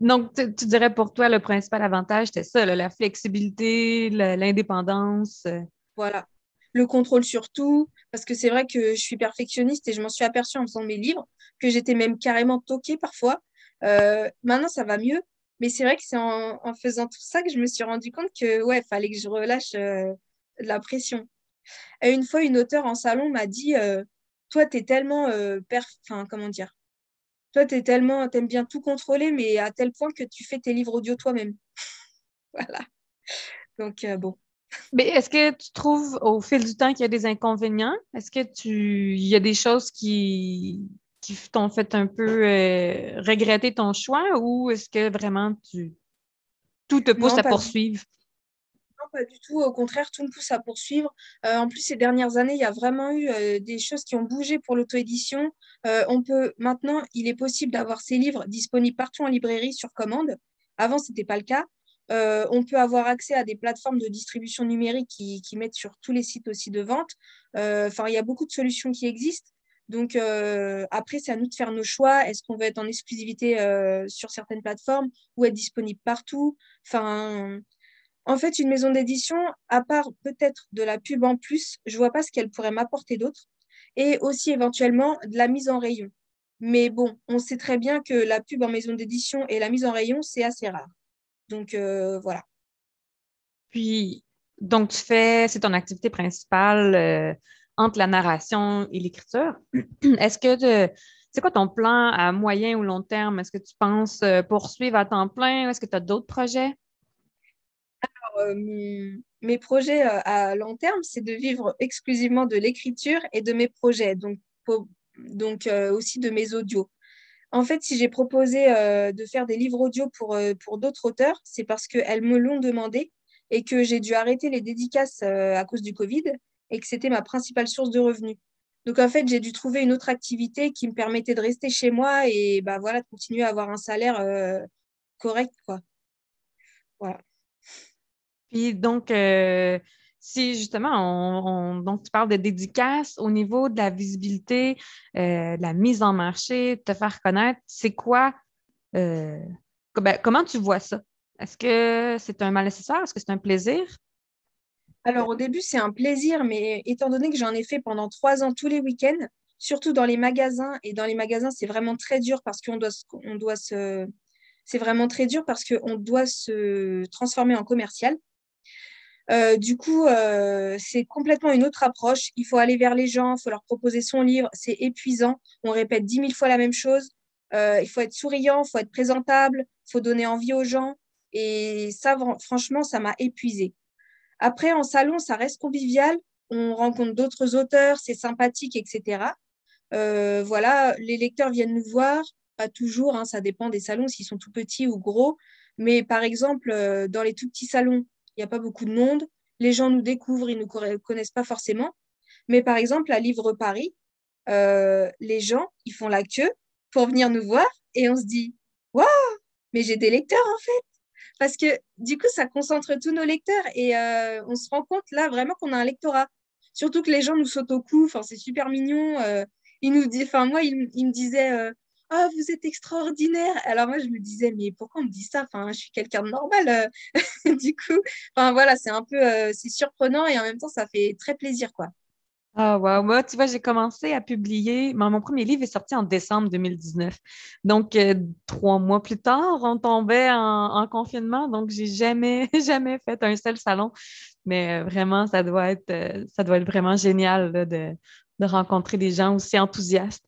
[SPEAKER 2] Donc, tu, dirais pour toi, le principal avantage, c'était ça, la flexibilité, l'indépendance. Euh.
[SPEAKER 4] Voilà. Le contrôle surtout, parce que c'est vrai que je suis perfectionniste et je m'en suis aperçue en faisant mes livres, que j'étais même carrément toquée parfois. Euh, maintenant, ça va mieux, mais c'est vrai que c'est en, faisant tout ça que je me suis rendu compte que, ouais, fallait que je relâche la pression. Et une fois, une auteure en salon m'a dit euh, Toi, tu es tellement. Euh, enfin, comment dire? Toi, tu es tellement. aimes bien tout contrôler, mais à tel point que tu fais tes livres audio toi-même. <laughs> voilà. Donc, euh, bon.
[SPEAKER 2] Mais est-ce que tu trouves au fil du temps qu'il y a des inconvénients? Est-ce que tu il y a des choses qui, qui t'ont fait un peu regretter ton choix ou est-ce que vraiment tu tout te pousse à poursuivre?
[SPEAKER 4] Pas du tout. Au contraire, tout me pousse à poursuivre. Euh, en plus, ces dernières années, il y a vraiment eu euh, des choses qui ont bougé pour l'auto-édition. Euh, on peut maintenant, il est possible d'avoir ces livres disponibles partout en librairie sur commande. Avant, ce n'était pas le cas. on peut avoir accès à des plateformes de distribution numérique qui, mettent sur tous les sites aussi de vente. Il y a beaucoup de solutions qui existent. Donc après, c'est à nous de faire nos choix. Est-ce qu'on veut être en exclusivité sur certaines plateformes ou être disponible partout? En fait, une maison d'édition, à part peut-être de la pub en plus, je vois pas ce qu'elle pourrait m'apporter d'autre. Et aussi éventuellement de la mise en rayon. Mais bon, on sait très bien que la pub en maison d'édition et la mise en rayon, c'est assez rare. Donc voilà.
[SPEAKER 2] Puis, donc, tu fais, c'est ton activité principale euh, entre la narration et l'écriture. <clears throat> Est-ce que c'est quoi ton plan à moyen ou long terme? Est-ce que tu penses euh, poursuivre à temps plein? Est-ce que tu as d'autres projets?
[SPEAKER 4] Euh, mes projets à long terme, c'est de vivre exclusivement de l'écriture et de mes projets, donc, donc aussi de mes audios. En fait, si j'ai proposé de faire des livres audio pour, pour d'autres auteurs, c'est parce qu'elles me l'ont demandé et que j'ai dû arrêter les dédicaces euh, à cause du Covid et que c'était ma principale source de revenus. Donc en fait, j'ai dû trouver une autre activité qui me permettait de rester chez moi et bah voilà, de continuer à avoir un salaire euh, correct quoi. Voilà.
[SPEAKER 2] Puis donc euh, si justement, on, donc tu parles de dédicaces au niveau de la visibilité, de la mise en marché, de te faire connaître, c'est quoi, ben, comment tu vois ça? Est-ce que c'est un mal nécessaire? Est-ce que c'est un plaisir?
[SPEAKER 4] Alors, au début, c'est un plaisir, mais étant donné que j'en ai fait pendant trois ans tous les week-ends, surtout dans les magasins, et dans les magasins, c'est vraiment très dur parce qu'on doit, on doit se. C'est vraiment très dur parce qu'on doit se transformer en commercial. Euh, du coup, euh, c'est complètement une autre approche. Il faut aller vers les gens, il faut leur proposer son livre. C'est épuisant. On répète dix mille fois la même chose. Euh, il faut être souriant, il faut être présentable, il faut donner envie aux gens. Et ça, franchement, ça m'a épuisé. Après, en salon, ça reste convivial. On rencontre d'autres auteurs, c'est sympathique, etc. Voilà, les lecteurs viennent nous voir, pas toujours, hein, ça dépend des salons, s'ils sont tout petits ou gros. Mais par exemple, dans les tout petits salons, il n'y a pas beaucoup de monde. Les gens nous découvrent, ils ne nous connaissent pas forcément. Mais par exemple, à Livre Paris, euh, les gens, ils font la queue pour venir nous voir et on se dit Waouh, mais j'ai des lecteurs en fait parce que du coup, ça concentre tous nos lecteurs et euh, on se rend compte là vraiment qu'on a un lectorat. Surtout que les gens nous sautent au cou, c'est super mignon. Euh, ils nous disent, enfin, moi, ils, me disaient, euh, ah, vous êtes extraordinaire. Alors moi, je me disais, mais pourquoi on me dit ça? Enfin, je suis quelqu'un de normal. <laughs> du coup, enfin voilà, c'est un peu, c'est surprenant et en même temps, ça fait très plaisir, quoi.
[SPEAKER 2] Ah, wow. Moi, tu vois, j'ai commencé à publier. Mon, premier livre est sorti en décembre 2019. Donc, euh, trois mois plus tard, on tombait en, confinement. Donc, j'ai jamais, <laughs> jamais fait un seul salon. Mais euh, vraiment, ça doit être, euh, ça doit être vraiment génial de, rencontrer des gens aussi enthousiastes.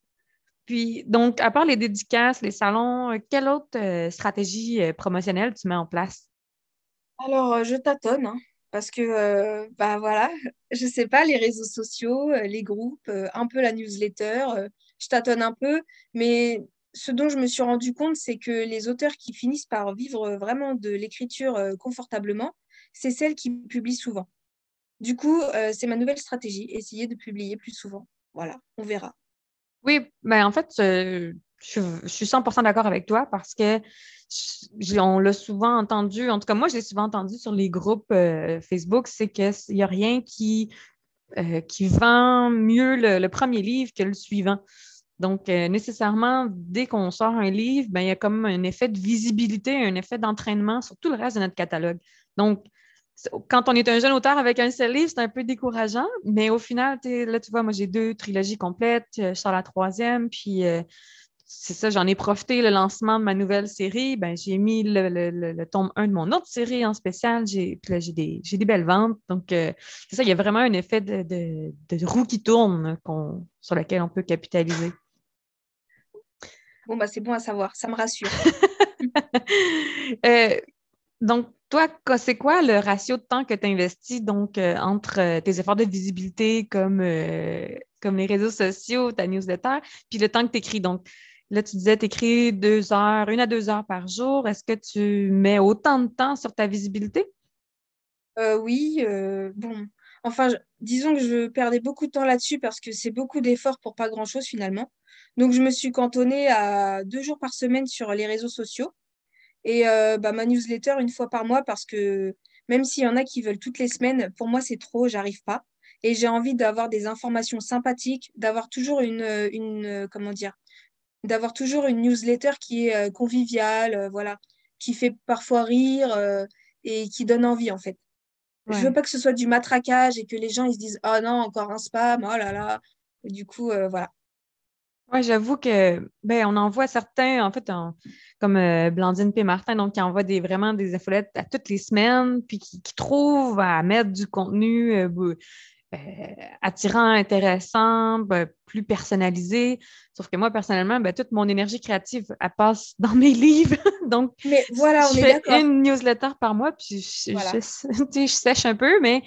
[SPEAKER 2] Puis, donc, à part les dédicaces, les salons, quelle autre stratégie promotionnelle tu mets en place?
[SPEAKER 4] Alors, je tâtonne. Hein parce que, euh, bah voilà, <laughs> je sais pas, les réseaux sociaux, euh, les groupes, euh, un peu la newsletter, je tâtonne un peu, mais ce dont je me suis rendu compte, c'est que les auteurs qui finissent par vivre vraiment de l'écriture confortablement, c'est celles qui publient souvent. Du coup, c'est ma nouvelle stratégie, essayer de publier plus souvent. Voilà, on verra.
[SPEAKER 2] Oui, ben, en fait, je, je suis 100% d'accord avec toi parce que on l'a souvent entendu, en tout cas moi je l'ai souvent entendu sur les groupes euh, Facebook, c'est qu'il n'y a rien qui, euh, vend mieux le, premier livre que le suivant. Donc, euh, nécessairement, dès qu'on sort un livre, ben, il y a comme un effet de visibilité, un effet d'entraînement sur tout le reste de notre catalogue. Donc, quand on est un jeune auteur avec un seul livre, c'est un peu décourageant, mais au final, là, tu vois, moi, j'ai deux trilogies complètes, je sors la troisième, puis c'est ça, j'en ai profité le lancement de ma nouvelle série. Ben, j'ai mis le, tome 1 de mon autre série en spécial. J'ai, j'ai, des, des, belles ventes. Donc, euh, c'est ça, il y a vraiment un effet de, de, roue qui tourne sur lequel on peut capitaliser.
[SPEAKER 4] Bon, bah, c'est bon à savoir, ça me rassure. <laughs>
[SPEAKER 2] Euh, donc, toi, c'est quoi le ratio de temps que tu investis donc, euh, entre tes efforts de visibilité comme, comme les réseaux sociaux, ta newsletter, puis le temps que tu écris? Donc, Là, tu disais, tu écris deux heures, une à deux heures par jour. Est-ce que tu mets autant de temps sur ta visibilité?
[SPEAKER 4] Euh, oui, euh, bon. Enfin, disons que je perdais beaucoup de temps là-dessus parce que c'est beaucoup d'efforts pour pas grand-chose finalement. Donc, je me suis cantonnée à deux jours par semaine sur les réseaux sociaux et euh, bah, ma newsletter une fois par mois parce que même s'il y en a qui veulent toutes les semaines, pour moi, c'est trop, j'arrive pas. et j'ai envie d'avoir des informations sympathiques, d'avoir toujours une, une comment dire, d'avoir toujours une newsletter qui est conviviale, voilà, qui fait parfois rire et qui donne envie en fait. Je veux pas que ce soit du matraquage et que les gens ils se disent oh non encore un spam oh là là. du coup voilà.
[SPEAKER 2] Oui, j'avoue que ben, on envoie certains, en fait, comme euh, Blandine P. Martin, donc qui envoie des, vraiment des infolettes à toutes les semaines, puis qui, trouvent à mettre du contenu euh, euh, attirant, intéressant, ben, plus personnalisé. Sauf que moi, personnellement, ben, toute mon énergie créative, elle passe <laughs> dans mes livres. <laughs> donc,
[SPEAKER 4] mais voilà, on
[SPEAKER 2] je
[SPEAKER 4] fais
[SPEAKER 2] une newsletter par mois, puis je <laughs> sèche un peu, mais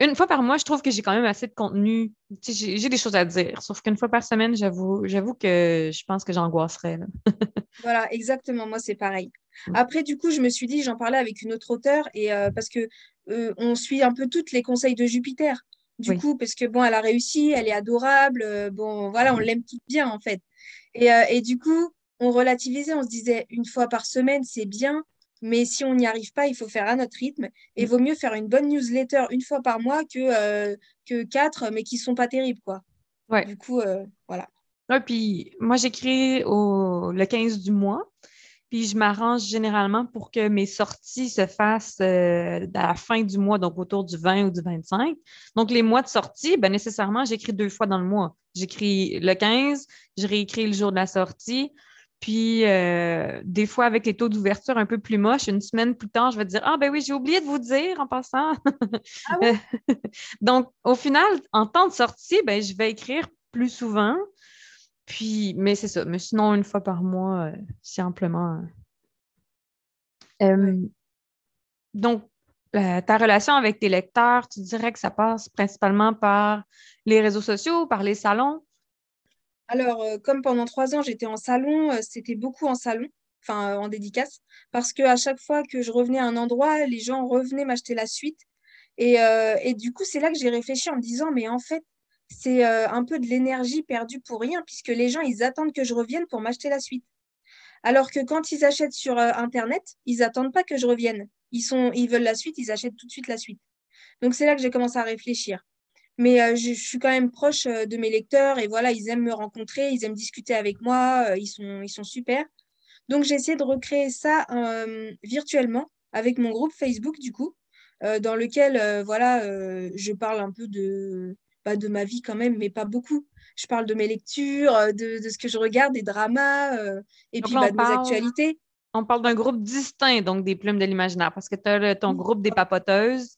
[SPEAKER 2] une fois par mois, je trouve que j'ai quand même assez de contenu. J'ai des choses à dire. Sauf qu'une fois par semaine, j'avoue, que je pense que j'angoisserais. <laughs>
[SPEAKER 4] voilà, exactement. Moi, c'est pareil. Après, du coup, je me suis dit, j'en parlais avec une autre auteure, et euh, parce que euh, on suit un peu toutes les conseils de Jupiter. Du coup, parce que bon, elle a réussi, elle est adorable. Euh, bon, voilà, on l'aime tout bien en fait. Et, et du coup, on relativisait, on se disait une fois par semaine, c'est bien. Mais si on n'y arrive pas, il faut faire à notre rythme. Et il mm. vaut mieux faire une bonne newsletter une fois par mois que, euh, que quatre, mais qui ne sont pas terribles. Quoi.
[SPEAKER 2] Ouais.
[SPEAKER 4] Du coup, euh, voilà.
[SPEAKER 2] Ouais, puis moi, j'écris au, le 15 du mois. Puis je m'arrange généralement pour que mes sorties se fassent euh, à la fin du mois, donc autour du 20 ou du 25. Donc les mois de sortie, ben, nécessairement, j'écris deux fois dans le mois. J'écris le 15, je réécris le jour de la sortie. Puis, euh, des fois, avec les taux d'ouverture un peu plus moches, une semaine plus tard, je vais dire Ah, ben oui, j'ai oublié de vous dire en passant. Ah <laughs> Donc, au final, en temps de sortie, ben, je vais écrire plus souvent. Puis, mais c'est ça. Mais sinon, une fois par mois, euh, simplement. Euh, donc, ta relation avec tes lecteurs, tu dirais que ça passe principalement par les réseaux sociaux, par les salons?
[SPEAKER 4] Alors, euh, comme pendant trois ans, j'étais en salon, euh, c'était beaucoup en salon, enfin en dédicace, parce qu'à chaque fois que je revenais à un endroit, les gens revenaient m'acheter la suite. Et, euh, du coup, c'est là que j'ai réfléchi en me disant, mais en fait, c'est un peu de l'énergie perdue pour rien, puisque les gens, ils attendent que je revienne pour m'acheter la suite. Alors que quand ils achètent sur Internet, ils n'attendent pas que je revienne. Ils, ils veulent la suite, ils achètent tout de suite la suite. Donc, c'est là que j'ai commencé à réfléchir. Mais euh, je, suis quand même proche euh, de mes lecteurs et voilà, ils aiment me rencontrer, ils aiment discuter avec moi, euh, ils, sont, ils sont super. Donc j'ai essayé de recréer ça virtuellement avec mon groupe Facebook du coup, dans lequel voilà, je parle un peu de, bah, de ma vie quand même, mais pas beaucoup. Je parle de mes lectures, de, de ce que je regarde, des dramas et puis bah, de mes actualités.
[SPEAKER 2] On parle d'un groupe distinct, donc des plumes de l'imaginaire, parce que tu as ton groupe des papoteuses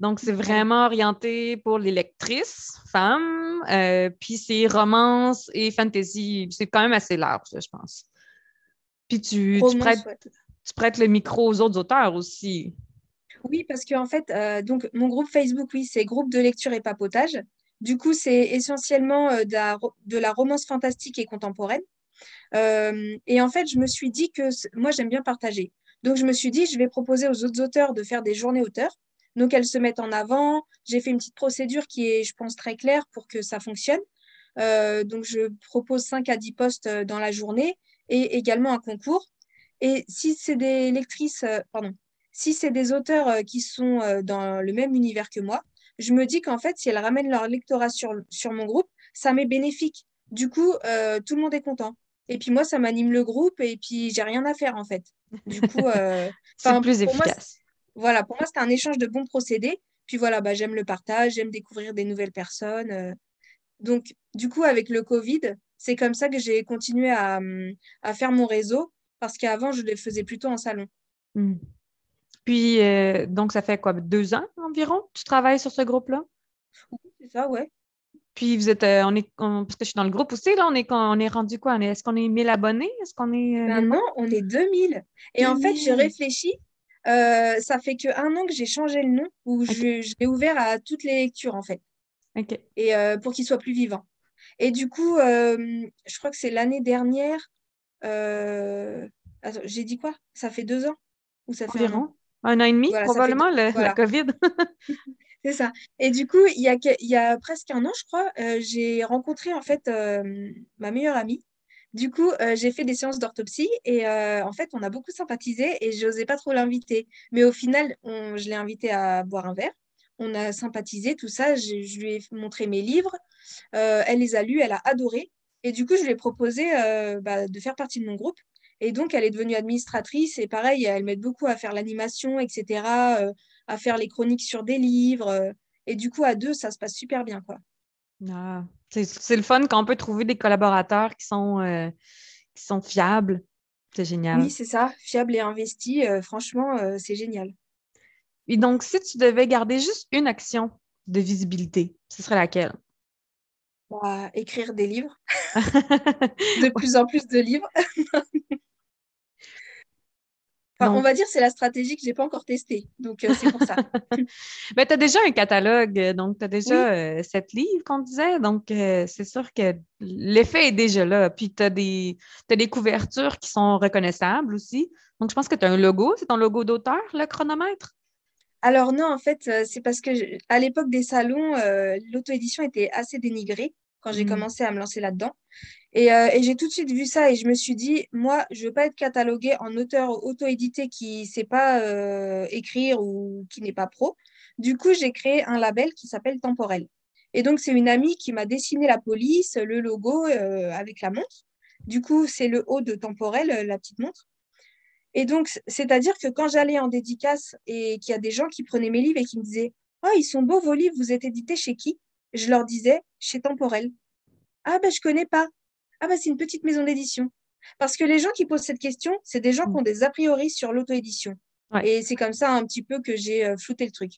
[SPEAKER 2] donc, c'est vraiment orienté pour les lectrices femmes. Euh, puis c'est romance et fantasy. C'est quand même assez large, je pense. Puis tu, prêtes, le micro aux autres auteurs aussi.
[SPEAKER 4] Oui, parce qu'en fait, euh, donc mon groupe Facebook, oui, c'est groupe de lecture et papotage. Du coup, c'est essentiellement euh, de, la, romance fantastique et contemporaine. et en fait, je me suis dit que moi, j'aime bien partager. Donc, je me suis dit, je vais proposer aux autres auteurs de faire des journées auteurs. Donc, elles se mettent en avant. J'ai fait une petite procédure qui est, je pense, très claire pour que ça fonctionne. Euh, donc, je propose 5 à 10 postes euh, dans la journée et également un concours. Et si c'est des lectrices, euh, pardon, si c'est des auteurs qui sont dans le même univers que moi, je me dis qu'en fait, si elles ramènent leur lectorat sur, sur mon groupe, ça m'est bénéfique. Du coup, tout le monde est content. Et puis moi, ça m'anime le groupe et puis j'ai rien à faire en fait. Du coup, <laughs>
[SPEAKER 2] c'est plus efficace.
[SPEAKER 4] Voilà, pour moi, c'était un échange de bons procédés. Puis voilà, bah, j'aime le partage, j'aime découvrir des nouvelles personnes. Euh. Donc, du coup, avec le Covid, c'est comme ça que j'ai continué à, faire mon réseau, parce qu'avant, je le faisais plutôt en salon.
[SPEAKER 2] Hmm. Puis, euh, donc, ça fait quoi, deux ans environ, tu travailles sur ce groupe-là?
[SPEAKER 4] Oui, c'est ça, ouais.
[SPEAKER 2] Puis vous êtes, euh, on est, parce que je suis dans le groupe aussi, là, on est, on est rendu quoi? Est-ce qu'on est 1000 abonnés? Est-ce qu'on est.
[SPEAKER 4] Ben non, on est 2000. Et en fait, j'ai réfléchi euh, ça fait que un an que j'ai changé le nom, où je, l'ai ouvert à toutes les lectures, en fait. Et euh, pour qu'il soit plus vivant. Et du coup, euh, je crois que c'est l'année dernière. j'ai dit quoi? Ça fait deux ans? Ou ça fait
[SPEAKER 2] un an? Un an et demi, probablement, la COVID. <laughs> <laughs>
[SPEAKER 4] c'est ça. Et du coup, il y a, il y a presque un an, je crois, j'ai rencontré en fait ma meilleure amie du coup, euh, j'ai fait des séances d'orthopsie et euh, en fait, on a beaucoup sympathisé et je n'osais pas trop l'inviter. Mais au final, je l'ai invité à boire un verre. on a sympathisé, tout ça. Je, lui ai montré mes livres. elle les a lus, elle a adoré. Et du coup, je lui ai proposé bah, de faire partie de mon groupe. Et donc, elle est devenue administratrice. Et pareil, elle m'aide beaucoup à faire l'animation, etc., à faire les chroniques sur des livres. et du coup, à deux, ça se passe super bien. quoi.
[SPEAKER 2] Ah, c'est le fun quand on peut trouver des collaborateurs qui sont, euh, qui sont fiables. C'est génial.
[SPEAKER 4] Oui, c'est ça, fiable et investi. Euh, franchement, euh, c'est génial.
[SPEAKER 2] Et donc, si tu devais garder juste une action de visibilité, ce serait laquelle?
[SPEAKER 4] Bah, écrire des livres. <laughs> de plus en plus de livres. <laughs> on va dire c'est la stratégie que je n'ai pas encore testée. Donc, euh, c'est pour ça. <laughs>
[SPEAKER 2] ben, tu as déjà un catalogue, donc tu as déjà euh, sept livres qu'on disait. Donc, euh, c'est sûr que l'effet est déjà là. Puis, tu as, des, des couvertures qui sont reconnaissables aussi. Donc, je pense que tu as un logo. C'est ton logo d'auteur, le chronomètre?
[SPEAKER 4] Alors, non, en fait, c'est parce que à l'époque des salons, l'auto-édition était assez dénigrée quand j'ai mmh. commencé à me lancer là-dedans. Euh, et, j'ai tout de suite vu ça et je me suis dit, moi, je ne veux pas être cataloguée en auteur auto-édité qui ne sait pas euh, écrire ou qui n'est pas pro. Du coup, j'ai créé un label qui s'appelle Temporel. Et donc, c'est une amie qui m'a dessiné la police, le logo euh, avec la montre. Du coup, c'est le haut de Temporel, la petite montre. Et donc, c'est-à-dire que quand j'allais en dédicace et qu'il y a des gens qui prenaient mes livres et qui me disaient Oh, ils sont beaux vos livres, vous êtes édités chez qui? Je leur disais Chez Temporel. Ah, ben, je connais pas. Ah bah c'est une petite maison d'édition. Parce que les gens qui posent cette question, c'est des gens qui ont des a priori sur l'auto-édition. Et c'est comme ça un petit peu que j'ai euh, flouté le truc.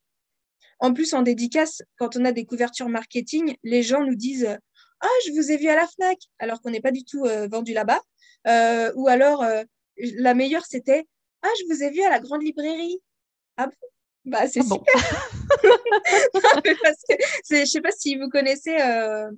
[SPEAKER 4] En plus, en dédicace, quand on a des couvertures marketing, les gens nous disent Ah, je vous ai vu à la FNAC, alors qu'on n'est pas du tout euh, vendu là-bas. Euh, ou alors, la meilleure, c'était Ah, je vous ai vu à la grande librairie. Ah bon? Bah, c'est ah super. <laughs> Parce que je ne sais pas si vous connaissez euh,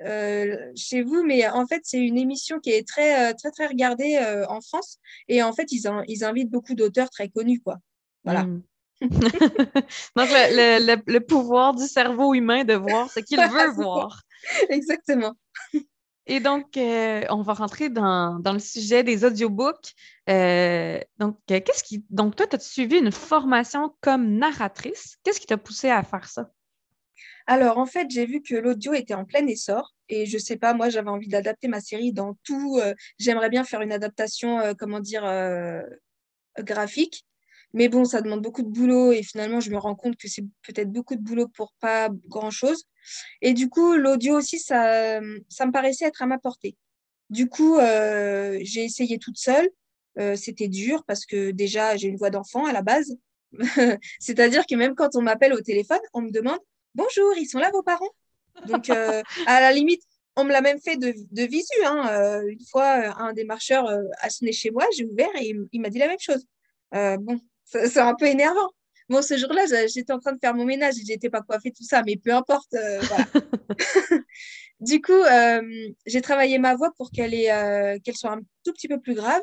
[SPEAKER 4] chez vous, mais en fait, c'est une émission qui est très, euh, très, très regardée euh, en France. Et en fait, ils, ils invitent beaucoup d'auteurs très connus, quoi. Voilà.
[SPEAKER 2] Hmm. <laughs> Donc, le, le, pouvoir du cerveau humain de voir ce qu'il <laughs> veut voir.
[SPEAKER 4] Exactement.
[SPEAKER 2] Et donc, on va rentrer dans, dans, le sujet des audiobooks. donc, qu'est-ce qui. Donc, toi, tu as suivi une formation comme narratrice? Qu'est-ce qui t'a poussé à faire ça?
[SPEAKER 4] Alors, en fait, j'ai vu que l'audio était en plein essor et je sais pas, moi, j'avais envie d'adapter ma série dans tout. Euh, j'aimerais bien faire une adaptation, euh, comment dire, euh, graphique. Mais bon, ça demande beaucoup de boulot et finalement, je me rends compte que c'est peut-être beaucoup de boulot pour pas grand-chose. Et du coup, l'audio aussi, ça, ça me paraissait être à ma portée. Du coup, j'ai essayé toute seule. C'était dur parce que déjà, j'ai une voix d'enfant à la base. <laughs> C'est-à-dire que même quand on m'appelle au téléphone, on me demande bonjour, ils sont là vos parents? Donc, euh, à la limite, on me l'a même fait de, visu. Hein. Euh, une fois, euh, un des marcheurs a sonné chez moi, j'ai ouvert et il, m'a dit la même chose. bon, c'est un peu énervant. Bon, ce jour-là, j'étais en train de faire mon ménage et j'étais pas coiffée, tout ça, mais peu importe. <laughs> du coup, j'ai travaillé ma voix pour qu'elle qu'elle soit un tout petit peu plus grave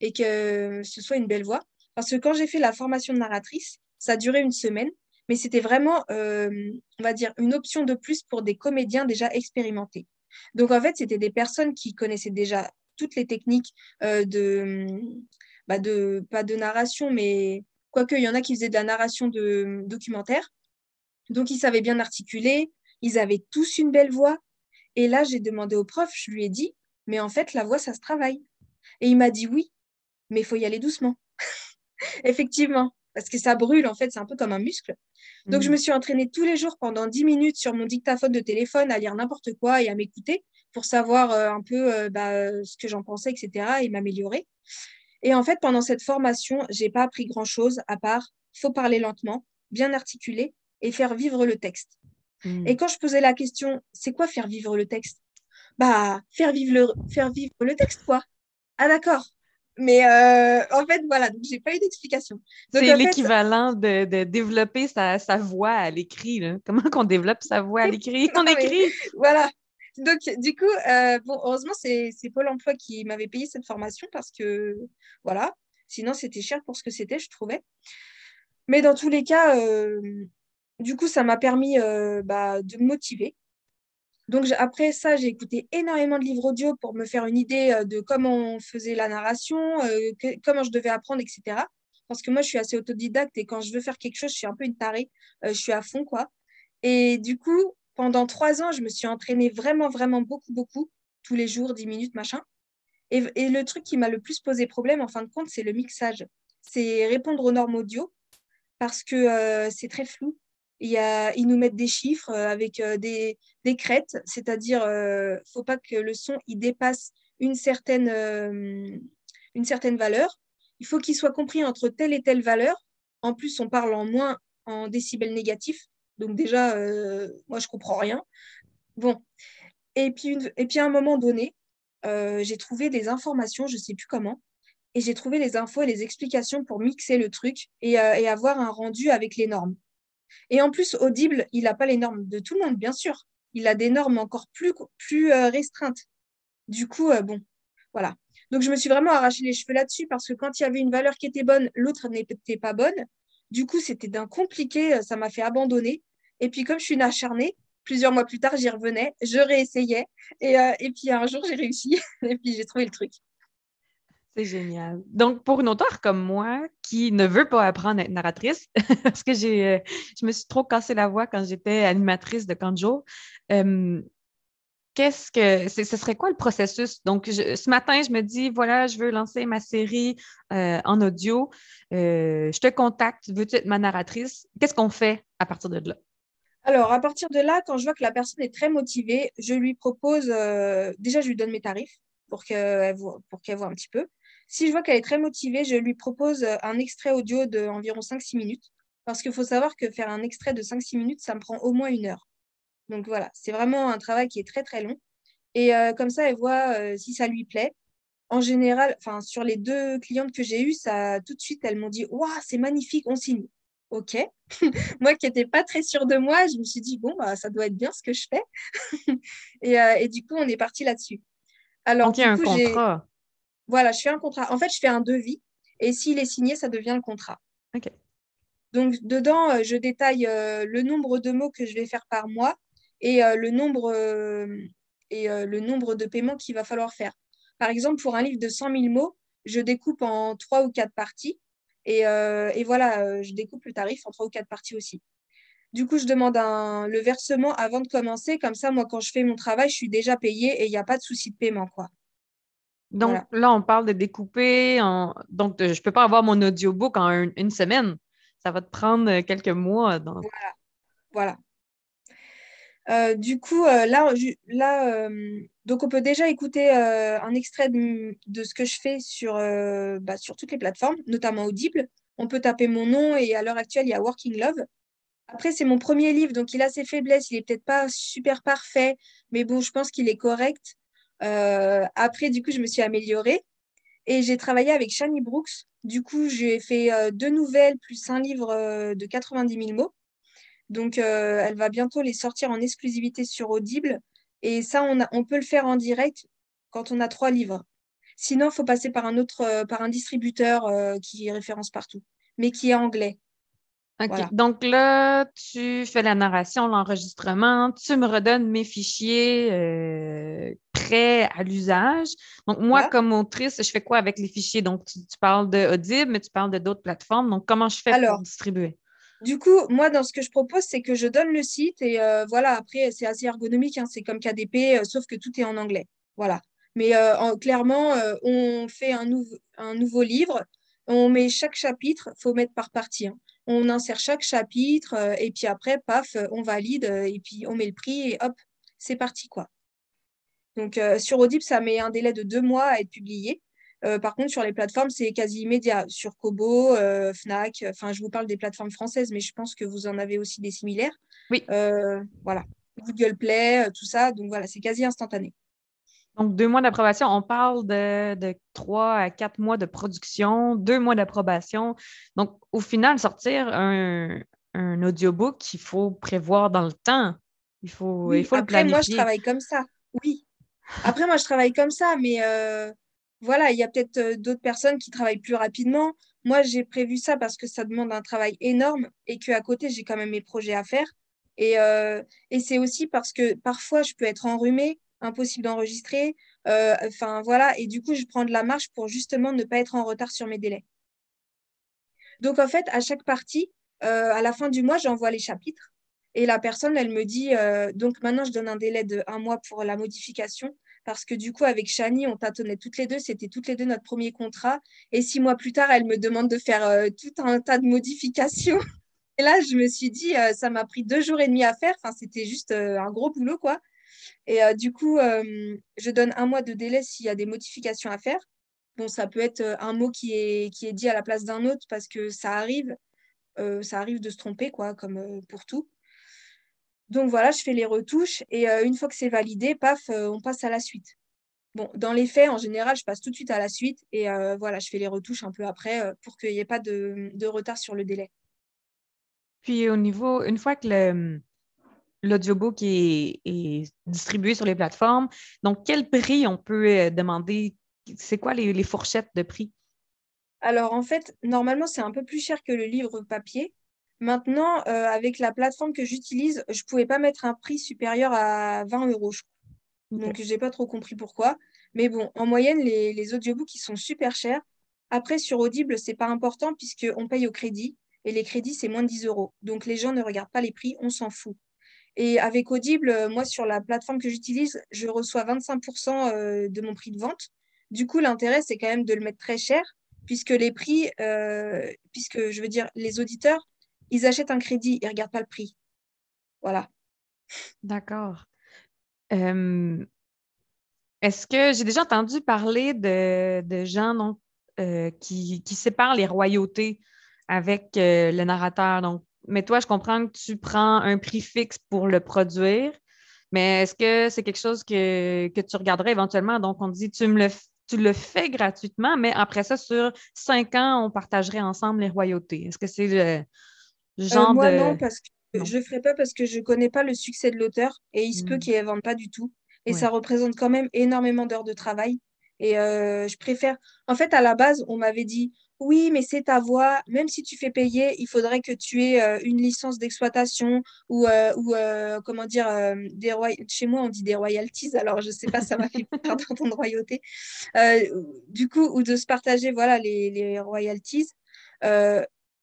[SPEAKER 4] et que ce soit une belle voix. Parce que quand j'ai fait la formation de narratrice, ça a duré une semaine mais c'était vraiment, euh, on va dire, une option de plus pour des comédiens déjà expérimentés. Donc, en fait, c'était des personnes qui connaissaient déjà toutes les techniques euh, de, bah de, pas de narration, mais quoique, il y en a qui faisaient de la narration de documentaire. Donc, ils savaient bien articuler, ils avaient tous une belle voix. Et là, j'ai demandé au prof, je lui ai dit, mais en fait, la voix, ça se travaille. Et il m'a dit oui, mais il faut y aller doucement. <laughs> Effectivement, parce que ça brûle, en fait, c'est un peu comme un muscle. Donc, je mm. me suis entraînée tous les jours pendant 10 minutes sur mon dictaphone de téléphone à lire n'importe quoi et à m'écouter pour savoir euh, un peu euh, bah, ce que j'en pensais, etc. et m'améliorer. Et en fait, pendant cette formation, j'ai pas appris grand-chose à part faut parler lentement, bien articuler et faire vivre le texte. Mm. Et quand je posais la question, c'est quoi faire vivre le texte? Bah, faire vivre le, faire vivre le texte, quoi. Ah d'accord, mais euh, en fait, voilà, donc j'ai pas eu d'explication.
[SPEAKER 2] C'est l'équivalent de, développer sa, voix à l'écrit. <laughs> Comment qu'on développe sa voix à l'écrit? <laughs> On écrit.
[SPEAKER 4] voilà. Donc, du coup, euh, bon, heureusement, c'est Pôle emploi qui m'avait payé cette formation parce que, voilà, sinon c'était cher pour ce que c'était, je trouvais. Mais dans tous les cas, euh, du coup, ça m'a permis bah, de me motiver donc après ça, j'ai écouté énormément de livres audio pour me faire une idée euh, de comment on faisait la narration, euh, comment je devais apprendre, etc. parce que moi, je suis assez autodidacte et quand je veux faire quelque chose, je suis un peu une tarée. je suis à fond, quoi. Et du coup, pendant trois ans, je me suis entraînée vraiment, vraiment beaucoup, beaucoup, tous les jours, dix minutes, machin. Et le truc qui m'a le plus posé problème, en fin de compte, c'est le mixage. C'est répondre aux normes audio parce que c'est très flou. Il ils nous mettent des chiffres avec des, des crêtes, c'est-à-dire, ne faut pas que le son il dépasse une certaine, une certaine valeur. Il faut qu'il soit compris entre telle et telle valeur. En plus, on parle en moins en décibels négatifs. Donc déjà, euh, moi, je comprends rien. Bon. Et puis, et puis à un moment donné, euh, j'ai trouvé des informations, je ne sais plus comment, et j'ai trouvé les infos et les explications pour mixer le truc euh, et avoir un rendu avec les normes. Et en plus, Audible, il n'a pas les normes de tout le monde, bien sûr. Il a des normes encore plus, plus restreintes. Du coup, bon, voilà. Donc, je me suis vraiment arraché les cheveux là-dessus parce que quand il y avait une valeur qui était bonne, l'autre n'était pas bonne. Du coup, c'était d'un compliqué, euh, ça m'a fait abandonner. Et puis, comme je suis une acharnée, plusieurs mois plus tard, j'y revenais, je réessayais. Et, euh, et puis, un jour, j'ai réussi. <laughs> et puis, j'ai trouvé le truc.
[SPEAKER 2] C'est génial. Donc, pour une auteure comme moi, qui ne veut pas apprendre à être narratrice, <laughs> parce que j'ai, euh, je me suis trop cassé la voix quand j'étais animatrice de Kanjo, qu'est-ce que ce serait quoi le processus? Donc, ce matin, je me dis, voilà, je veux lancer ma série euh, en audio. Euh, je te contacte, veux-tu être ma narratrice? Qu'est-ce qu'on fait à partir de là?
[SPEAKER 4] Alors, à partir de là, quand je vois que la personne est très motivée, je lui propose, euh, déjà, je lui donne mes tarifs pour qu'elle voit, pour qu'elle voit un petit peu. Si je vois qu'elle est très motivée, je lui propose un extrait audio d'environ 5-6 minutes. Parce qu'il faut savoir que faire un extrait de 5-6 minutes, ça me prend au moins une heure. Donc voilà, c'est vraiment un travail qui est très très long. Et euh, comme ça, elle voit euh, si ça lui plaît. En général, enfin sur les deux clientes que j'ai eues, ça tout de suite elles m'ont dit waouh c'est magnifique, on signe. Ok. <laughs> moi qui n'étais pas très sûre de moi, je me suis dit bon bah ça doit être bien ce que je fais. <laughs> et, euh, et, du coup on est parti là-dessus.
[SPEAKER 2] Alors Donc, il y a un contrat.
[SPEAKER 4] Voilà, je fais un contrat. En fait, je fais un devis et s'il est signé, ça devient le contrat.
[SPEAKER 2] Ok.
[SPEAKER 4] Donc dedans, je détaille le nombre de mots que je vais faire par mois et, euh, le, nombre, euh, et euh, le nombre de paiements qu'il va falloir faire. Par exemple, pour un livre de 100 000 mots, je découpe en trois ou quatre parties. Et, et voilà, je découpe le tarif en trois ou quatre parties aussi. Du coup, je demande un, le versement avant de commencer. Comme ça, moi, quand je fais mon travail, je suis déjà payée et il n'y a pas de souci de paiement. Quoi.
[SPEAKER 2] Donc là, on parle de découper. En... Donc, je ne peux pas avoir mon audiobook en une semaine. Ça va te prendre quelques mois. Donc...
[SPEAKER 4] Voilà. Voilà. Euh, du coup, euh, là, là euh, donc on peut déjà écouter un extrait de, ce que je fais sur, bah, sur toutes les plateformes, notamment Audible. On peut taper mon nom et à l'heure actuelle, il y a Working Love. Après, c'est mon premier livre, donc il a ses faiblesses. Il n'est peut-être pas super parfait, mais bon, je pense qu'il est correct. Après, du coup, je me suis améliorée et j'ai travaillé avec Shani Brooks. Du coup, j'ai fait deux nouvelles plus un livre de 90 000 mots. Donc, euh, elle va bientôt les sortir en exclusivité sur Audible. Et ça, on, on peut le faire en direct quand on a trois livres. Sinon, il faut passer par un autre, euh, par un distributeur euh, qui référence partout, mais qui est anglais.
[SPEAKER 2] OK. Donc là, tu fais la narration, l'enregistrement, tu me redonnes mes fichiers à l'usage. Donc, moi, comme autrice, je fais quoi avec les fichiers? Donc, tu, parles de Audible, mais tu parles de d'autres plateformes. Donc, comment je fais pour distribuer?
[SPEAKER 4] Du coup, moi, dans ce que je propose, c'est que je donne le site et euh, voilà, après, c'est assez ergonomique, hein, c'est comme KDP, euh, sauf que tout est en anglais. Voilà. Mais euh, clairement, on fait un, un, nouveau livre, on met chaque chapitre, il faut mettre par partie. Hein. On insère chaque chapitre et puis après, paf, on valide et puis on met le prix et hop, c'est parti. quoi. Donc, sur Audible, ça met un délai de deux mois à être publié. Euh, par contre, sur les plateformes, c'est quasi immédiat. Sur Kobo, euh, Fnac, enfin, je vous parle des plateformes françaises, mais je pense que vous en avez aussi des similaires.
[SPEAKER 2] Oui.
[SPEAKER 4] Euh, voilà. Google Play, tout ça. Donc voilà, c'est quasi instantané.
[SPEAKER 2] Donc, deux mois d'approbation, on parle de, trois à quatre mois de production, deux mois d'approbation. Donc, au final, sortir un, audiobook, il faut prévoir dans le temps. Il faut, il faut
[SPEAKER 4] Après, moi, je travaille comme ça. Oui. Après, moi, je travaille comme ça, mais voilà, il y a peut-être euh, d'autres personnes qui travaillent plus rapidement. Moi, j'ai prévu ça parce que ça demande un travail énorme et qu'à côté, j'ai quand même mes projets à faire. Et, euh, et c'est aussi parce que parfois, je peux être enrhumée, impossible d'enregistrer. Euh, enfin, voilà. Et du coup, je prends de la marche pour justement ne pas être en retard sur mes délais. Donc, en fait, à chaque partie, à la fin du mois, j'envoie les chapitres. Et la personne, elle me dit, donc maintenant, je donne un délai de un mois pour la modification parce que du coup, avec Shani, on tâtonnait toutes les deux. C'était toutes les deux notre premier contrat. Et six mois plus tard, elle me demande de faire euh, tout un tas de modifications. <laughs> Et là, je me suis dit, euh, ça m'a pris deux jours et demi à faire. Enfin, c'était juste euh, un gros boulot, quoi. Et du coup, je donne un mois de délai s'il y a des modifications à faire. Bon, ça peut être un mot qui est, qui est dit à la place d'un autre parce que ça arrive. ça arrive de se tromper, quoi, comme pour tout. Donc voilà, je fais les retouches et euh, une fois que c'est validé, paf, euh, on passe à la suite. Bon, dans les faits, en général, je passe tout de suite à la suite et euh, voilà, je fais les retouches un peu après pour qu'il n'y ait pas de, retard sur le délai.
[SPEAKER 2] Puis au niveau, une fois que l'audiobook est, est, distribué sur les plateformes, donc quel prix on peut demander? C'est quoi les, les fourchettes de prix?
[SPEAKER 4] Alors en fait, normalement, c'est un peu plus cher que le livre papier. Maintenant, euh, avec la plateforme que j'utilise, je ne pouvais pas mettre un prix supérieur à 20 euros. Donc, je n'ai pas trop compris pourquoi. Mais bon, en moyenne, les, les audiobooks, ils sont super chers. Après, sur Audible, ce n'est pas important puisqu'on paye au crédit. Et les crédits, c'est moins de 10 euros. Donc, les gens ne regardent pas les prix, on s'en fout. Et avec Audible, euh, moi, sur la plateforme que j'utilise, je reçois 25% euh, de mon prix de vente. Du coup, l'intérêt, c'est quand même de le mettre très cher, puisque les prix, puisque je veux dire, les auditeurs, ils achètent un crédit, ils ne regardent pas le prix. Voilà.
[SPEAKER 2] D'accord. Est-ce que j'ai déjà entendu parler de, gens euh, qui, séparent les royautés avec euh, le narrateur? Donc, mais toi, je comprends que tu prends un prix fixe pour le produire, mais est-ce que c'est quelque chose que, tu regarderais éventuellement? Donc, on dit, tu me le tu le fais gratuitement, mais après ça, sur cinq ans, on partagerait ensemble les royautés. Est-ce que c'est
[SPEAKER 4] euh, moi, non, parce que je ne ferai pas parce que je ne connais pas le succès de l'auteur et il se peut hmm. qu'il ne vende pas du tout. Et ça représente quand même énormément d'heures de travail. Et euh, je préfère. En fait, à la base, on m'avait dit oui, mais c'est ta voix. Même si tu fais payer, il faudrait que tu aies euh, une licence d'exploitation ou, ou comment dire, des chez moi, on dit des royalties. Alors, je ne sais pas, ça m'a fait <laughs> peur d'entendre royauté. du coup, ou de se partager voilà, les, les royalties.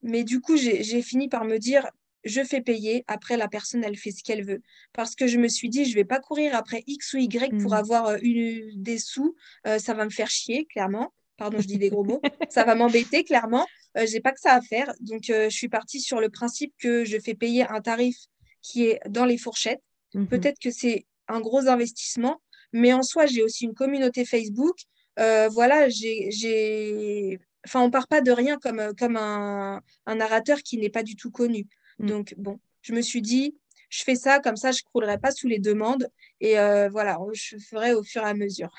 [SPEAKER 4] Mais du coup, j'ai fini par me dire, je fais payer, après la personne, elle fait ce qu'elle veut. Parce que je me suis dit, je ne vais pas courir après X ou Y pour mmh. avoir euh, une, des sous, euh, ça va me faire chier, clairement. Pardon, je dis des gros mots. ça va m'embêter, clairement. Euh, je n'ai pas que ça à faire. Donc, je suis partie sur le principe que je fais payer un tarif qui est dans les fourchettes. Mmh Peut-être que c'est un gros investissement, mais en soi, j'ai aussi une communauté Facebook. voilà, j'ai enfin, on part pas de rien comme, euh, comme un, narrateur qui n'est pas du tout connu. Mm. Donc, bon, je me suis dit, je fais ça, comme ça, je ne croulerai pas sous les demandes. Et euh, voilà, je ferai au fur et à mesure.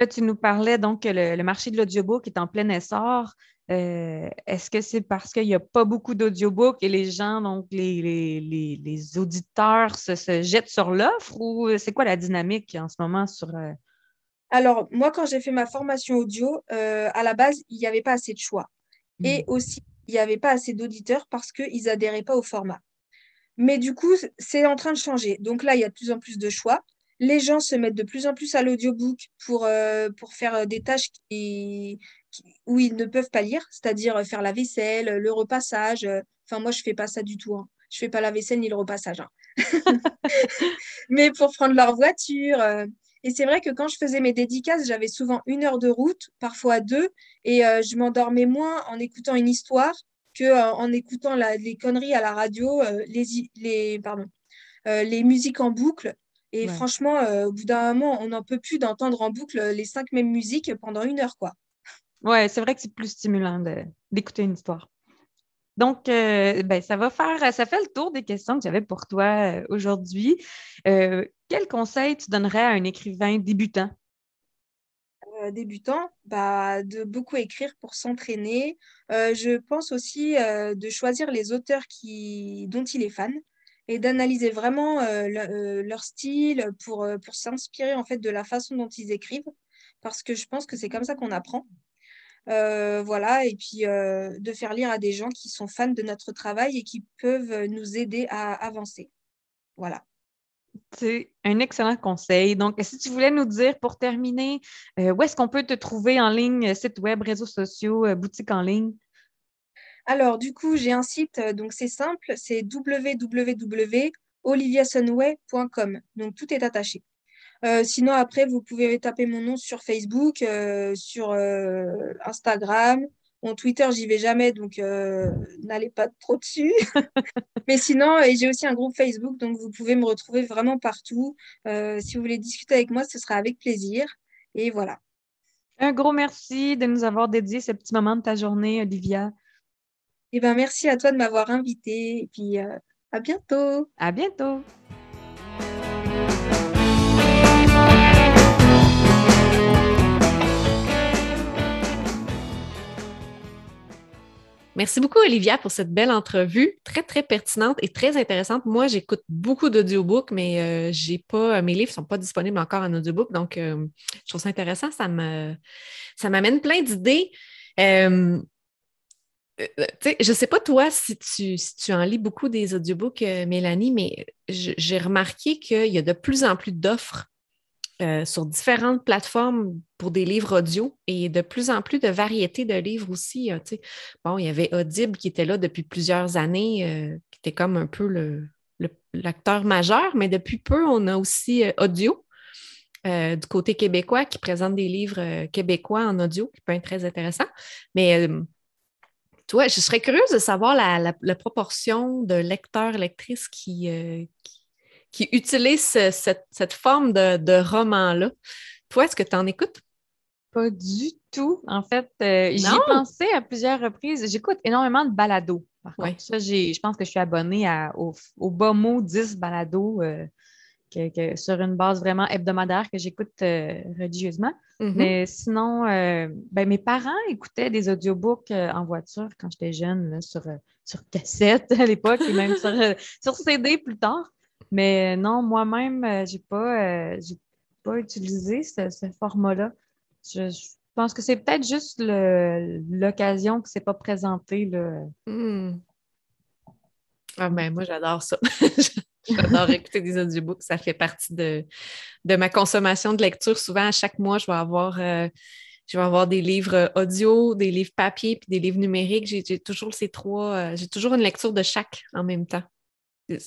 [SPEAKER 2] Là, tu nous parlais donc que le, marché de l'audiobook est en plein essor. Euh, est-ce que c'est parce qu'il n'y a pas beaucoup d'audiobooks et les gens, donc les, les, auditeurs se, se, jettent sur l'offre ou c'est quoi la dynamique en ce moment sur,
[SPEAKER 4] alors, moi, quand j'ai fait ma formation audio, euh, à la base, il n'y avait pas assez de choix. Et hmm. aussi, il n'y avait pas assez d'auditeurs parce qu'ils n'adhéraient pas au format. Mais du coup, c'est en train de changer. Donc là, il y a de plus en plus de choix. Les gens se mettent de plus en plus à l'audiobook pour, euh, pour faire euh, des tâches où ils ne peuvent pas lire, c'est-à-dire faire la vaisselle, le repassage. Enfin, moi, je ne fais pas ça du tout. Hein. Je ne fais pas la vaisselle ni le repassage. Hein. <laughs> <laughs> Mais pour prendre leur voiture, et c'est vrai que quand je faisais mes dédicaces, j'avais souvent une heure de route, parfois deux, et euh, je m'endormais moins en écoutant une histoire que euh, en écoutant les conneries à la radio, euh, les, les, pardon, les musiques en boucle. Et franchement, au bout d'un moment, on n'en peut plus d'entendre en boucle les cinq mêmes musiques pendant une heure, quoi.
[SPEAKER 2] Ouais, c'est vrai que c'est plus stimulant d'écouter une histoire. Donc, ben, ça va faire, ça fait le tour des questions que j'avais pour toi aujourd'hui. Quel conseil tu donnerais à un écrivain débutant?
[SPEAKER 4] Euh, débutant, bah, de beaucoup écrire pour s'entraîner. Euh, je pense aussi euh, de choisir les auteurs qui, dont il est fan et d'analyser vraiment leur style pour, pour s'inspirer en fait de la façon dont ils écrivent parce que je pense que c'est comme ça qu'on apprend. Voilà, et puis de faire lire à des gens qui sont fans de notre travail et qui peuvent nous aider à avancer. Voilà.
[SPEAKER 2] C'est un excellent conseil. Donc, si tu voulais nous dire pour terminer, euh, où est-ce qu'on peut te trouver en ligne, site web, réseaux sociaux, euh, boutique en ligne?
[SPEAKER 4] Alors, du coup, j'ai un site, donc c'est simple, c'est www.oliviasunway.com. Donc, tout est attaché. Euh, sinon, après, vous pouvez taper mon nom sur Facebook, euh, sur euh, Instagram. Mon Twitter, j'y vais jamais, donc n'allez pas trop dessus. <laughs> Mais sinon, et j'ai aussi un groupe Facebook, donc vous pouvez me retrouver vraiment partout. si vous voulez discuter avec moi, ce sera avec plaisir. Et voilà.
[SPEAKER 2] Un gros merci de nous avoir dédié ce petit moment de ta journée, Olivia.
[SPEAKER 4] Eh ben, merci à toi de m'avoir invité. Et puis, à bientôt.
[SPEAKER 2] À bientôt.
[SPEAKER 3] Merci beaucoup, Olivia, pour cette belle entrevue, très, très pertinente et très intéressante. Moi, j'écoute beaucoup d'audiobooks, mais euh, j'ai pas, mes livres ne sont pas disponibles encore en audiobook, donc euh, je trouve ça intéressant. Ça me, ça m'amène plein d'idées. Euh, je ne sais pas toi si tu, si tu en lis beaucoup des audiobooks, Mélanie, mais j'ai remarqué qu'il y a de plus en plus d'offres euh, sur différentes plateformes pour des livres audio et de plus en plus de variétés de livres aussi. Euh, bon, il y avait Audible qui était là depuis plusieurs années, euh, qui était comme un peu l'acteur majeur, mais depuis peu, on a aussi Audio. du côté québécois qui présente des livres québécois en audio, qui peut être très intéressant. Mais toi, je serais curieuse de savoir la, proportion de lecteurs, lectrices qui utilisent cette, forme de, roman-là. Toi, est-ce que tu en écoutes?
[SPEAKER 2] Pas du tout. En fait, euh, j'y ai pensé à plusieurs reprises. J'écoute énormément de balados. Par contre, ça, je pense que je suis abonnée au, au, bas mot 10 balados euh, sur une base vraiment hebdomadaire que j'écoute euh, religieusement. Mm-hmm. Mais sinon, ben, mes parents écoutaient des audiobooks en voiture quand j'étais jeune, sur, sur cassette <laughs> à l'époque et même sur, sur CD plus tard. Mais non, moi-même, euh, je n'ai pas, euh, pas utilisé ce, format-là. Je, pense que c'est peut-être juste l'occasion que ce n'est pas présenté.
[SPEAKER 3] Hmm. Ah ben, moi, j'adore ça. <laughs> j'adore écouter des audiobooks. Ça fait partie de, ma consommation de lecture. Souvent, à chaque mois, je vais avoir. Euh, je vais avoir des livres audio, des livres papier, puis des livres numériques. J'ai toujours ces trois, j'ai toujours une lecture de chaque en même temps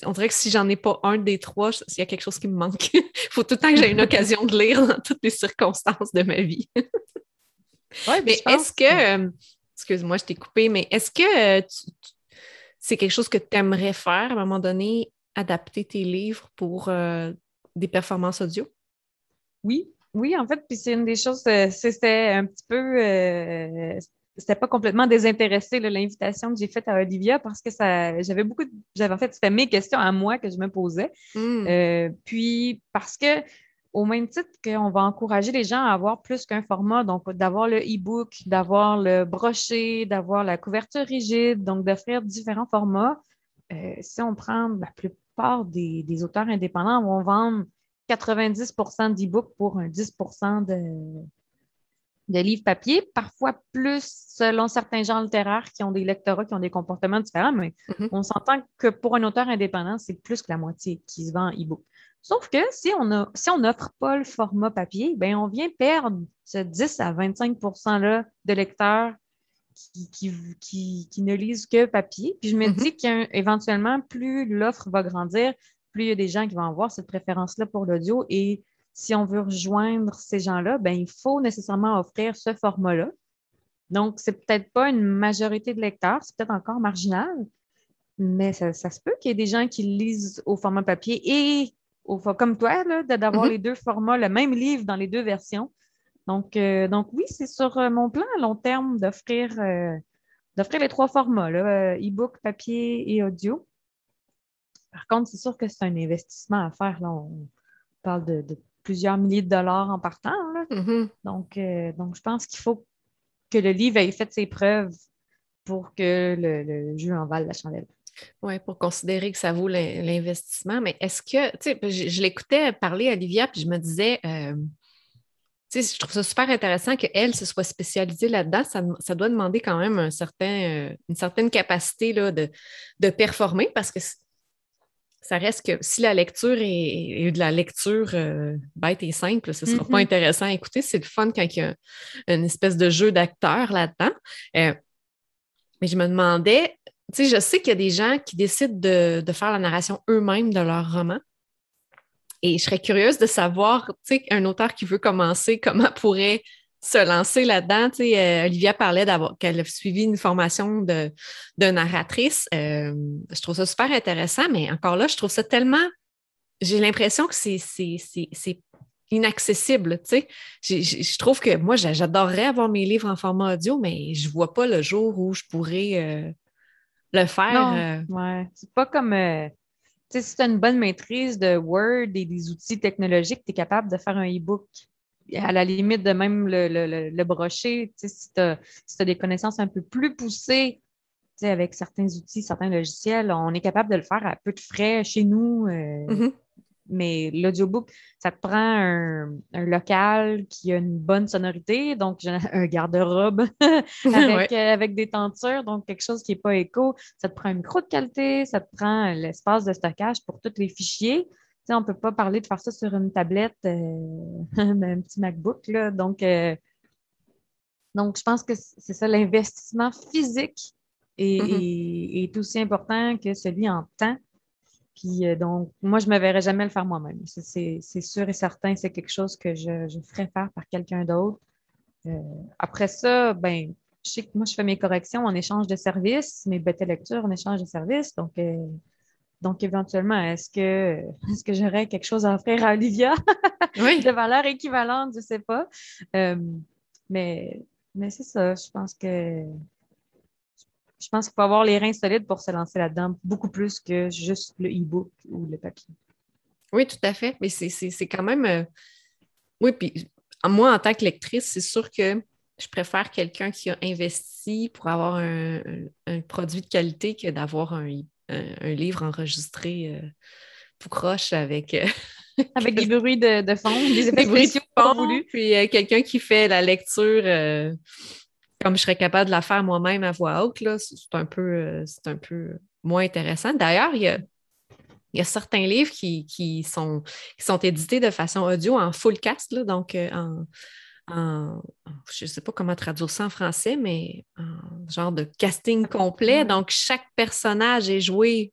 [SPEAKER 3] on dirait que si j'en ai pas un des trois, il y a quelque chose qui me manque. Il <laughs> faut tout le temps que j'ai une occasion de lire dans toutes les circonstances de ma vie. <laughs> mais est-ce que, euh, excuse-moi, je t'ai coupé, mais est-ce que euh, c'est quelque chose que tu aimerais faire à un moment donné, adapter tes livres pour euh, des performances audio?
[SPEAKER 2] Oui, oui, en fait, puis c'est une des choses, c'était un petit peu c'était pas complètement désintéressé l'invitation que j'ai faite à Olivia parce que ça j'avais beaucoup j'avais en fait c'était mes questions à moi que je me posais hmm. euh, puis parce que au même titre qu'on va encourager les gens à avoir plus qu'un format donc d'avoir le e-book d'avoir le broché d'avoir la couverture rigide donc d'offrir différents formats euh, si on prend la plupart des, des auteurs indépendants vont vendre 90% d'e-book pour un 10% de de livres papier, parfois plus selon certains genres littéraires qui ont des lectorats qui ont des comportements différents, mais mm-hmm. on s'entend que pour un auteur indépendant, c'est plus que la moitié qui se vend en e-book. Sauf que si on si n'offre pas le format papier, ben on vient perdre ce 10 à 25% là de lecteurs qui, qui, ne lisent que papier. Puis je me mm-hmm. dis qu'éventuellement, plus l'offre va grandir, plus il y a des gens qui vont avoir cette préférence-là pour l'audio et si on veut rejoindre ces gens-là, ben, il faut nécessairement offrir ce format-là. Donc, ce n'est peut-être pas une majorité de lecteurs, c'est peut-être encore marginal, mais ça, se peut qu'il y ait des gens qui lisent au format papier et au, comme toi, d'avoir mm-hmm. les deux formats, le même livre dans les deux versions. Donc, euh, donc oui, c'est sur euh, mon plan à long terme d'offrir euh, d'offrir les trois formats, e-book, papier et audio. Par contre, c'est sûr que c'est un investissement à faire. Là. On parle de plusieurs milliers de dollars en partant. Mm-hmm. donc, euh, donc, je pense qu'il faut que le livre ait fait ses preuves pour que le, jeu en vale la chandelle.
[SPEAKER 3] Oui, pour considérer que ça vaut l'investissement. Mais est-ce que, tu sais, je, l'écoutais parler à Olivia, puis je me disais, euh, tu sais, je trouve ça super intéressant qu'elle se soit spécialisée là-dedans. Ça, doit demander quand même un certain, euh, une certaine capacité là, de, de performer parce que ça reste que si la lecture est, de la lecture euh, bête et simple, ce ne sera pas mm-hmm. intéressant à écouter. C'est le fun quand il y a une espèce de jeu d'acteur là-dedans. Euh, Mais je me demandais, tu sais, je sais qu'il y a des gens qui décident de, de faire la narration eux-mêmes de leur roman. Et je serais curieuse de savoir, tu sais, un auteur qui veut commencer, comment pourrait se lancer là-dedans. Tu sais, euh, Olivia parlait d'avoir qu'elle a suivi une formation de, de narratrice. Euh, je trouve ça super intéressant, mais encore là, je trouve ça tellement. J'ai l'impression que c'est inaccessible. Tu sais. Je trouve que moi, j'adorerais avoir mes livres en format audio, mais je ne vois pas le jour où je pourrais euh, le faire.
[SPEAKER 2] Non, ouais. C'est pas comme si tu as une bonne maîtrise de Word et des outils technologiques, tu es capable de faire un e-book. À la limite de même le, le, le, brocher, si tu as, des connaissances un peu plus poussées avec certains outils, certains logiciels, on est capable de le faire à peu de frais chez nous. Euh, mm-hmm. Mais l'audiobook, ça te prend un, local qui a une bonne sonorité, donc <laughs> un garde-robe <laughs> avec, euh, avec, des tentures, donc quelque chose qui n'est pas écho. Ça te prend un micro de qualité, ça te prend l'espace de stockage pour tous les fichiers. On ne peut pas parler de faire ça sur une tablette, euh, <laughs> un petit MacBook. Là. Donc, euh, donc, je pense que c'est ça, l'investissement physique mm-hmm. est, aussi important que celui en temps. Puis euh, donc, moi, je ne me verrais jamais le faire moi-même. C'est sûr et certain, c'est quelque chose que je, je ferais faire par quelqu'un d'autre. Après ça, ben, je sais que moi, je fais mes corrections en échange de services, mes bêtes lectures en échange de services. Donc, donc éventuellement, est-ce que, est que j'aurais quelque chose à offrir à Olivia? <laughs> De valeur équivalente? Je ne sais pas. mais mais c'est ça, je pense que je pense qu'il faut avoir les reins solides pour se lancer là-dedans, beaucoup plus que juste le e-book ou le papier.
[SPEAKER 3] Oui, tout à fait. Mais c'est quand même. Euh, oui, puis moi, en tant que lectrice, c'est sûr que je préfère quelqu'un qui a investi pour avoir un, produit de qualité que d'avoir un, livre enregistré euh, tout croche avec. Euh, <laughs>
[SPEAKER 2] avec des bruits de, fond, des
[SPEAKER 3] effets bruits de fond, puis quelqu'un qui fait la lecture comme je serais capable de la faire moi-même à voix haute, c'est un, peu, euh, un peu moins intéressant. D'ailleurs, il y a, certains livres qui, sont, qui sont édités de façon audio en full cast, donc euh, en, je ne sais pas comment traduire ça en français, mais en genre de casting complet. Donc, chaque personnage est joué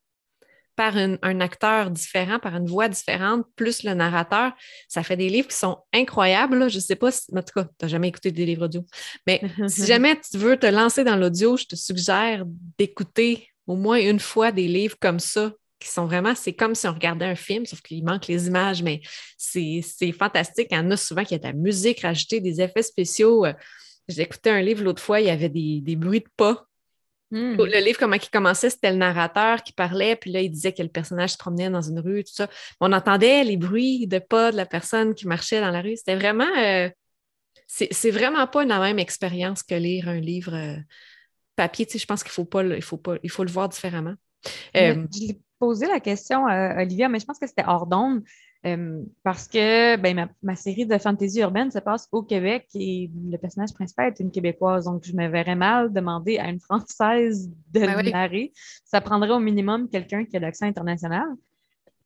[SPEAKER 3] par un acteur différent, par une voix différente, plus le narrateur. Ça fait des livres qui sont incroyables. Je ne sais pas si, en tout cas, tu n'as jamais écouté des livres audio. Mais si <laughs> jamais tu veux te lancer dans l'audio, je te suggère d'écouter au moins une fois des livres comme ça qui sont vraiment, c'est comme si on regardait un film, sauf qu'il manque les images, mais c'est fantastique. Il y en a souvent qui a de la musique rajoutée, des effets spéciaux. J'ai écouté un livre l'autre fois, il y avait des, des bruits de pas Hmm. Le livre, comment il commençait, c'était le narrateur qui parlait, puis là, il disait que le personnage se promenait dans une rue, tout ça. On entendait les bruits de pas de la personne qui marchait dans la rue. C'était vraiment. Euh, c'est vraiment pas la même expérience que lire un livre euh, papier. Tu sais, je pense qu'il faut pas, il faut pas, il faut le voir différemment.
[SPEAKER 2] Euh, posé la question à Olivia, mais je pense que c'était hors d'onde. Euh, parce que ben, ma, série de fantasy urbaine se passe au Québec et le personnage principal est une Québécoise. Donc, je me verrais mal demander à une Française de ben le narrer. Ça prendrait au minimum quelqu'un qui a l'accent international.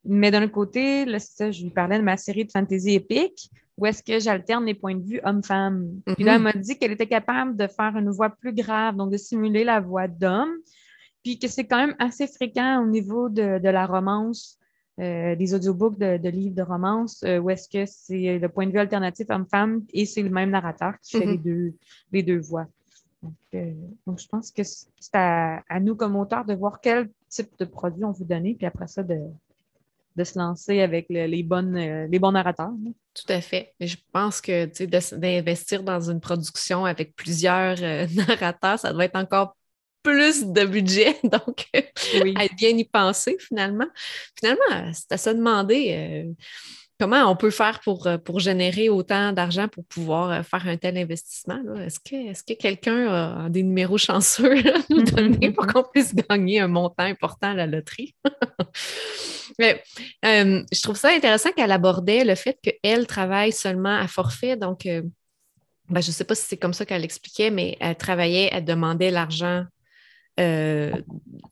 [SPEAKER 2] Mais d'un autre côté, là, ça, je lui parlais de ma série de fantasy épique où est-ce que j'alterne les points de vue homme-femme. Puis là, elle m'a dit qu'elle était capable de faire une voix plus grave, donc de simuler la voix d'homme, puis que c'est quand même assez fréquent au niveau de, de la romance euh, des audiobooks de, livres de romance euh, où est-ce que c'est le point de vue alternatif homme-femme et c'est le même narrateur qui fait les, mhm. deux, les deux voix. Donc, euh, je pense que c'est à, nous comme auteurs de voir quel type de produit on veut donner, puis après ça, de, de se lancer avec les, bonnes, les bons narrateurs.
[SPEAKER 3] Tout à fait. je pense que d'investir dans une production avec plusieurs <laughs> narrateurs, ça doit être encore plus de budget, <laughs> donc oui. à bien y penser finalement. Finalement, c'est à se demander euh, comment on peut faire pour, euh, pour générer autant d'argent pour pouvoir euh, faire un tel investissement. Est-ce que, est que quelqu'un a des numéros chanceux à nous <laughs> donner pour qu'on puisse gagner un montant important à la loterie? <laughs> Mais, je trouve ça intéressant qu'elle abordait le fait qu'elle travaille seulement à forfait, donc ben, je ne sais pas si c'est comme ça qu'elle expliquait, mais elle travaillait, elle demandait l'argent euh,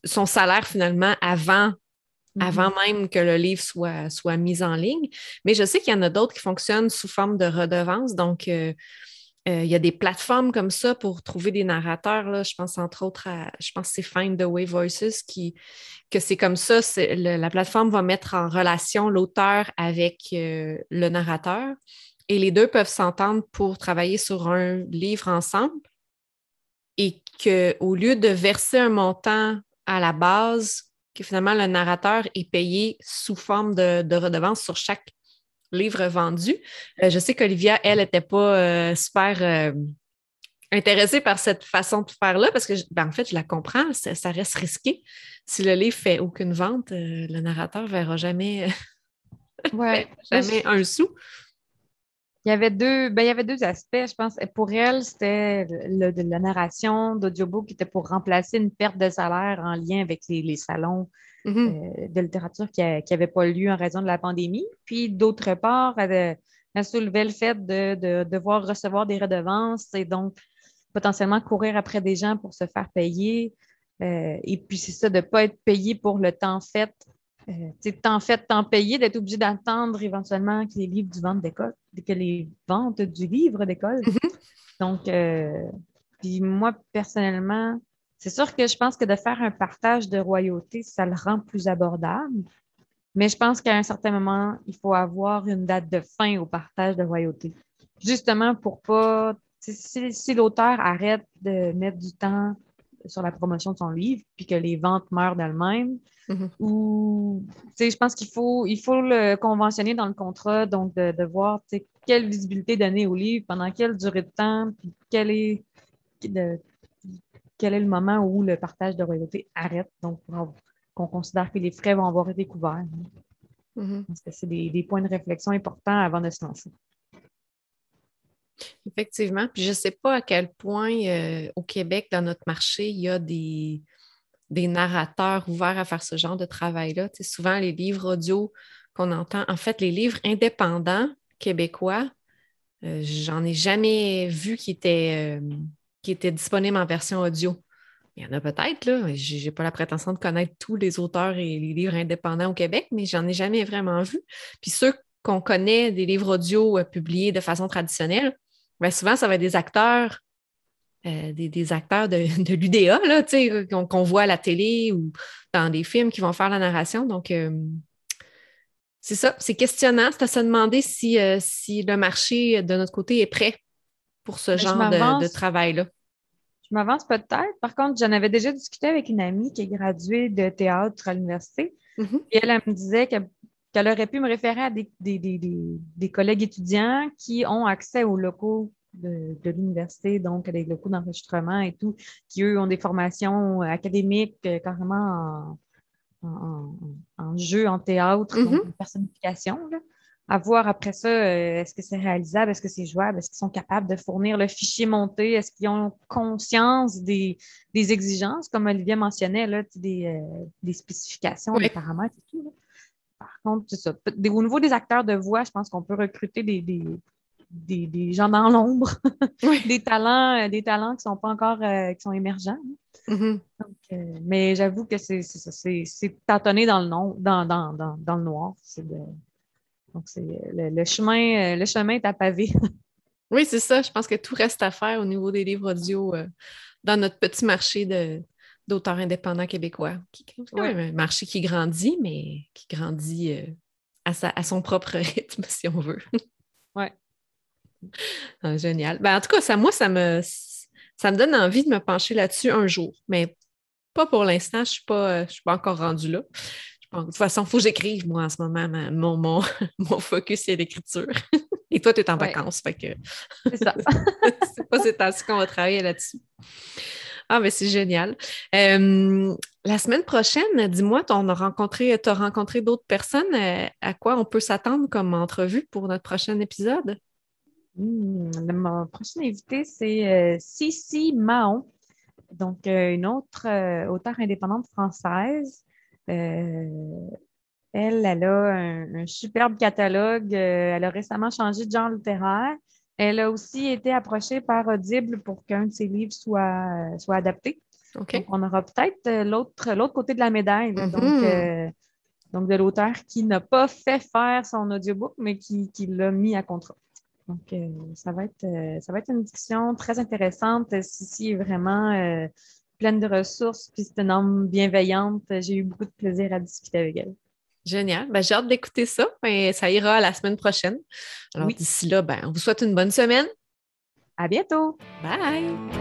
[SPEAKER 3] son salaire finalement avant mm-hmm. avant même que le livre soit, soit mis en ligne. Mais je sais qu'il y en a d'autres qui fonctionnent sous forme de redevance. Donc, euh, il y a des plateformes comme ça pour trouver des narrateurs. Là. Je pense entre autres à, je pense c'est Find the Way Voices qui, que c'est comme ça. la plateforme va mettre en relation l'auteur avec le narrateur et les deux peuvent s'entendre pour travailler sur un livre ensemble et qu'au lieu de verser un montant à la base, que finalement le narrateur est payé sous forme de, de redevance sur chaque livre vendu. Euh, je sais qu'Olivia, elle, n'était pas euh, super euh, intéressée par cette façon de faire-là parce que, ben, en fait, je la comprends, ça, reste risqué. Si le livre fait aucune vente, le narrateur ne verra jamais, <laughs>
[SPEAKER 2] ouais.
[SPEAKER 3] jamais un sou.
[SPEAKER 2] Il y avait deux, ben, il y avait deux aspects, je pense. Pour elle, c'était de la narration d'audiobook qui était pour remplacer une perte de salaire en lien avec les, salons mm-hmm. euh, de littérature qui n'avaient pas lieu en raison de la pandémie. Puis d'autre part, elle, soulevait le fait de, devoir recevoir des redevances et donc potentiellement courir après des gens pour se faire payer. Euh, et puis c'est ça, de ne pas être payé pour le temps fait euh, tant fait, tant payé, d'être obligé d'attendre éventuellement que les livres du vente d'école, que les ventes du livre d'école. Mm-hmm. Donc, euh, puis moi, personnellement, c'est sûr que je pense que de faire un partage de royauté, ça le rend plus abordable. Mais je pense qu'à un certain moment, il faut avoir une date de fin au partage de royauté. Justement pour pas. Si, si l'auteur arrête de mettre du temps sur la promotion de son livre, puis que les ventes meurent d'elles-mêmes, Mm-hmm. Ou, je pense qu'il faut, il faut le conventionner dans le contrat, donc de, de voir quelle visibilité donner au livre, pendant quelle durée de temps, puis quel est, quel est le moment où le partage de royauté arrête, donc qu'on considère que les frais vont avoir été couverts. Mm-hmm. c'est des, des, points de réflexion importants avant de se lancer.
[SPEAKER 3] Effectivement. Puis je ne sais pas à quel point euh, au Québec, dans notre marché, il y a des, des narrateurs ouverts à faire ce genre de travail-là. souvent, les livres audio qu'on entend, en fait, les livres indépendants québécois, euh, j'en ai jamais vu qui étaient, euh, qui étaient disponibles en version audio. Il y en a peut-être, là. Je n'ai pas la prétention de connaître tous les auteurs et les livres indépendants au Québec, mais j'en ai jamais vraiment vu. Puis ceux qu'on connaît des livres audio publiés de façon traditionnelle, bien souvent, ça va être des acteurs euh, des, acteurs de, <laughs> de l'UDA qu'on voit à la télé ou dans des films qui vont faire la narration. Donc, euh, c'est ça, c'est questionnant. C'est à se demander si, euh, si le marché de notre côté est prêt pour ce genre de, travail-là.
[SPEAKER 2] Je m'avance peut-être. Par contre, j'en avais déjà discuté avec une amie qui est graduée de théâtre à l'université. Mm-hmm. Et elle, me disait qu'elle aurait pu me référer à des, des, collègues étudiants qui ont accès aux locaux de, l'université, donc des locaux d'enregistrement et tout, qui eux ont des formations académiques euh, carrément en, jeu, en théâtre, donc mm-hmm. personnification. À voir après ça, euh, est-ce que c'est réalisable, est-ce que c'est jouable, est-ce qu'ils sont capables de fournir le fichier monté, est-ce qu'ils ont conscience des, exigences, comme Olivier mentionnait, là, des, euh, des spécifications, des paramètres et tout. Par contre, c'est ça. Au niveau des acteurs de voix, je pense qu'on peut recruter des, des, gens dans l'ombre, <laughs> des talents, euh, des talents qui sont pas encore euh, qui sont émergents. Mm-hmm. Euh, mais j'avoue que c'est tâtonner dans le, dans, dans, dans, dans le noir. donc, c'est le, chemin, le chemin est à pavé. <laughs>
[SPEAKER 3] oui, c'est ça. Je pense que tout reste à faire au niveau des livres audio dans notre petit marché de, d'auteurs indépendants québécois. Qui, un marché qui grandit, mais qui grandit à, sa, à son propre <laughs> rythme, si on veut. <laughs>
[SPEAKER 2] Oui.
[SPEAKER 3] Ah, génial. Ben, en tout cas, ça, moi, ça me, ça me donne envie de me pencher là-dessus un jour, mais pas pour l'instant. Je ne suis, pas, suis pas encore rendue là. de toute façon, il faut que j'écrive, moi, en ce moment. mon, mon, <laughs> mon, focus, c'est l'écriture. Et toi, tu es en vacances. Fait que...
[SPEAKER 2] C'est ça.
[SPEAKER 3] c'est pas ces temps qu'on va travailler là-dessus. Ah, mais c'est génial. Euh, la semaine prochaine, dis-moi, tu as rencontré, rencontré d'autres personnes. Euh, à quoi on peut s'attendre comme entrevue pour notre prochain épisode?
[SPEAKER 2] Hmm, mon prochain invité, c'est Cici euh, Mahon, donc une autre auteure indépendante française. elle, elle a un, superbe catalogue. elle a récemment changé de genre littéraire. Elle a aussi été approchée par Audible pour qu'un de ses livres soit, soit adapté. Donc, on aura peut-être l'autre, l'autre côté de la médaille. donc, mm-hmm. donc, de l'auteur qui n'a pas fait faire son audiobook, mais qui, qui l'a mis à contrat. Donc, ça, va être, ça va être une discussion très intéressante. Cici est vraiment pleine de ressources, puis c'est une âme bienveillante. J'ai eu beaucoup de plaisir à discuter avec elle.
[SPEAKER 3] Génial. Ben, j'ai hâte d'écouter ça. ça ira la semaine prochaine. Alors, d'ici là, ben, on vous souhaite une bonne semaine.
[SPEAKER 2] À bientôt.
[SPEAKER 3] Bye.